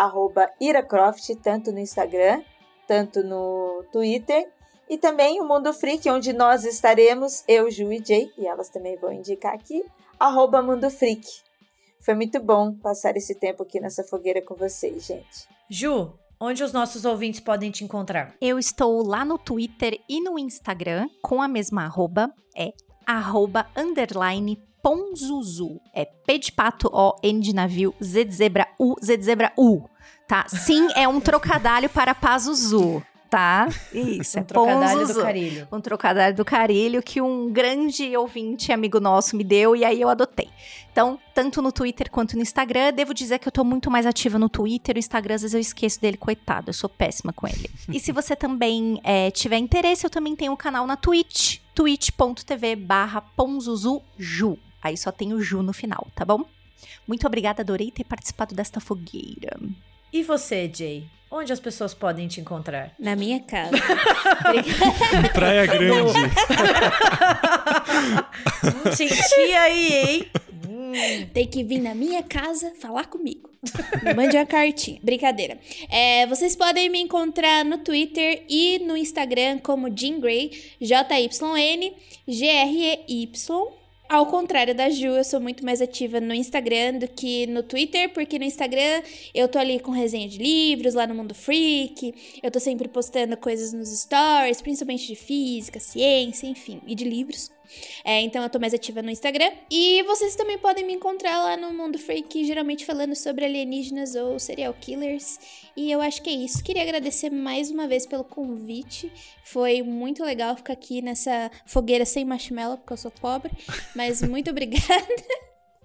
iracroft, tanto no Instagram, tanto no Twitter. E também o Mundo Freak, onde nós estaremos, eu, Ju e Jay, e elas também vão indicar aqui, arroba Mundo Freak. Foi muito bom passar esse tempo aqui nessa fogueira com vocês, gente. Ju, Onde os nossos ouvintes podem te encontrar? Eu estou lá no Twitter e no Instagram com a mesma arroba, é arroba underline ponzuzu. É P de pato, O, N de navio, Z de zebra, U, Z de zebra, U. Tá? Sim, é um trocadilho para Pazuzu tá? Isso, um é trocadilho do carilho. Um trocadilho do carilho que um grande ouvinte amigo nosso me deu e aí eu adotei. Então, tanto no Twitter quanto no Instagram, devo dizer que eu tô muito mais ativa no Twitter, o Instagram às vezes eu esqueço dele, coitado, eu sou péssima com ele. e se você também é, tiver interesse, eu também tenho um canal na Twitch, twitch.tv barra ponzuzuju. Aí só tem o Ju no final, tá bom? Muito obrigada, adorei ter participado desta fogueira. E você, Jay? Onde as pessoas podem te encontrar? Na minha casa. Praia Grande. Senti aí, hein? Tem que vir na minha casa falar comigo. Me mande uma cartinha. Brincadeira. É, vocês podem me encontrar no Twitter e no Instagram como Jean Grey, J-Y-N, G-R-E-Y. Ao contrário da Ju, eu sou muito mais ativa no Instagram do que no Twitter, porque no Instagram eu tô ali com resenha de livros, lá no Mundo Freak, eu tô sempre postando coisas nos stories, principalmente de física, ciência, enfim, e de livros. É, então eu tô mais ativa no Instagram. E vocês também podem me encontrar lá no Mundo Freak, geralmente falando sobre alienígenas ou serial killers. E eu acho que é isso. Queria agradecer mais uma vez pelo convite. Foi muito legal ficar aqui nessa fogueira sem marshmallow, porque eu sou pobre. Mas muito obrigada.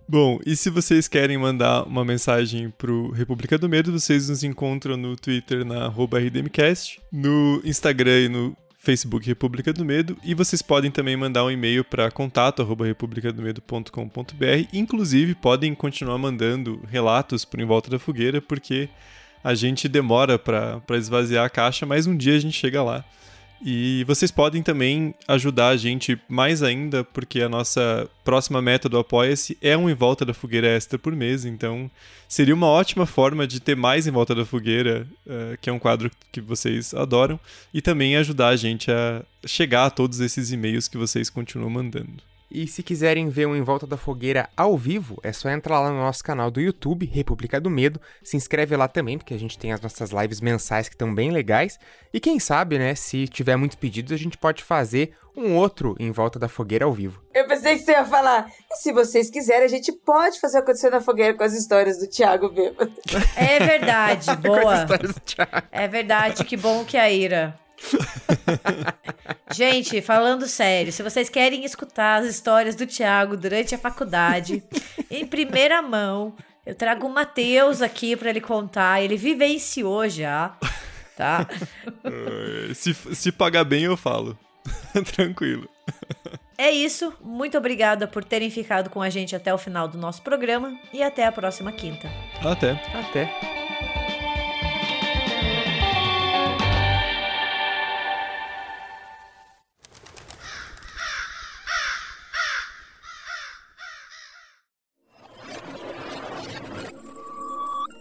Bom, e se vocês querem mandar uma mensagem pro República do Medo, vocês nos encontram no Twitter na RDMcast, no Instagram e no Facebook República do Medo e vocês podem também mandar um e-mail para contato@republicadomedo.com.br. Inclusive podem continuar mandando relatos por em volta da fogueira porque a gente demora para esvaziar a caixa, mas um dia a gente chega lá E vocês podem também ajudar a gente mais ainda, porque a nossa próxima meta do Apoia-se é um Em Volta da Fogueira extra por mês, então seria uma ótima forma de ter mais Em Volta da Fogueira, uh, que é um quadro que vocês adoram, e também ajudar a gente a chegar a todos esses e-mails que vocês continuam mandando. E se quiserem ver um Em Volta da Fogueira ao vivo, é só entrar lá no nosso canal do YouTube, República do Medo. Se inscreve lá também, porque a gente tem as nossas lives mensais que estão bem legais. E quem sabe, né, se tiver muitos pedidos, a gente pode fazer um outro Em Volta da Fogueira ao vivo. Eu pensei que você ia falar, e se vocês quiserem, a gente pode fazer acontecer na fogueira com as histórias do Thiago bêbado. É verdade, boa. É verdade, que bom que a Ira Gente, falando sério, se vocês querem escutar as histórias do Thiago durante a faculdade, em primeira mão, eu trago o Matheus aqui para ele contar. Ele vivenciou já, tá? se, se pagar bem, eu falo. Tranquilo. É isso. Muito obrigada por terem ficado com a gente até o final do nosso programa e até a próxima quinta. Até. Até.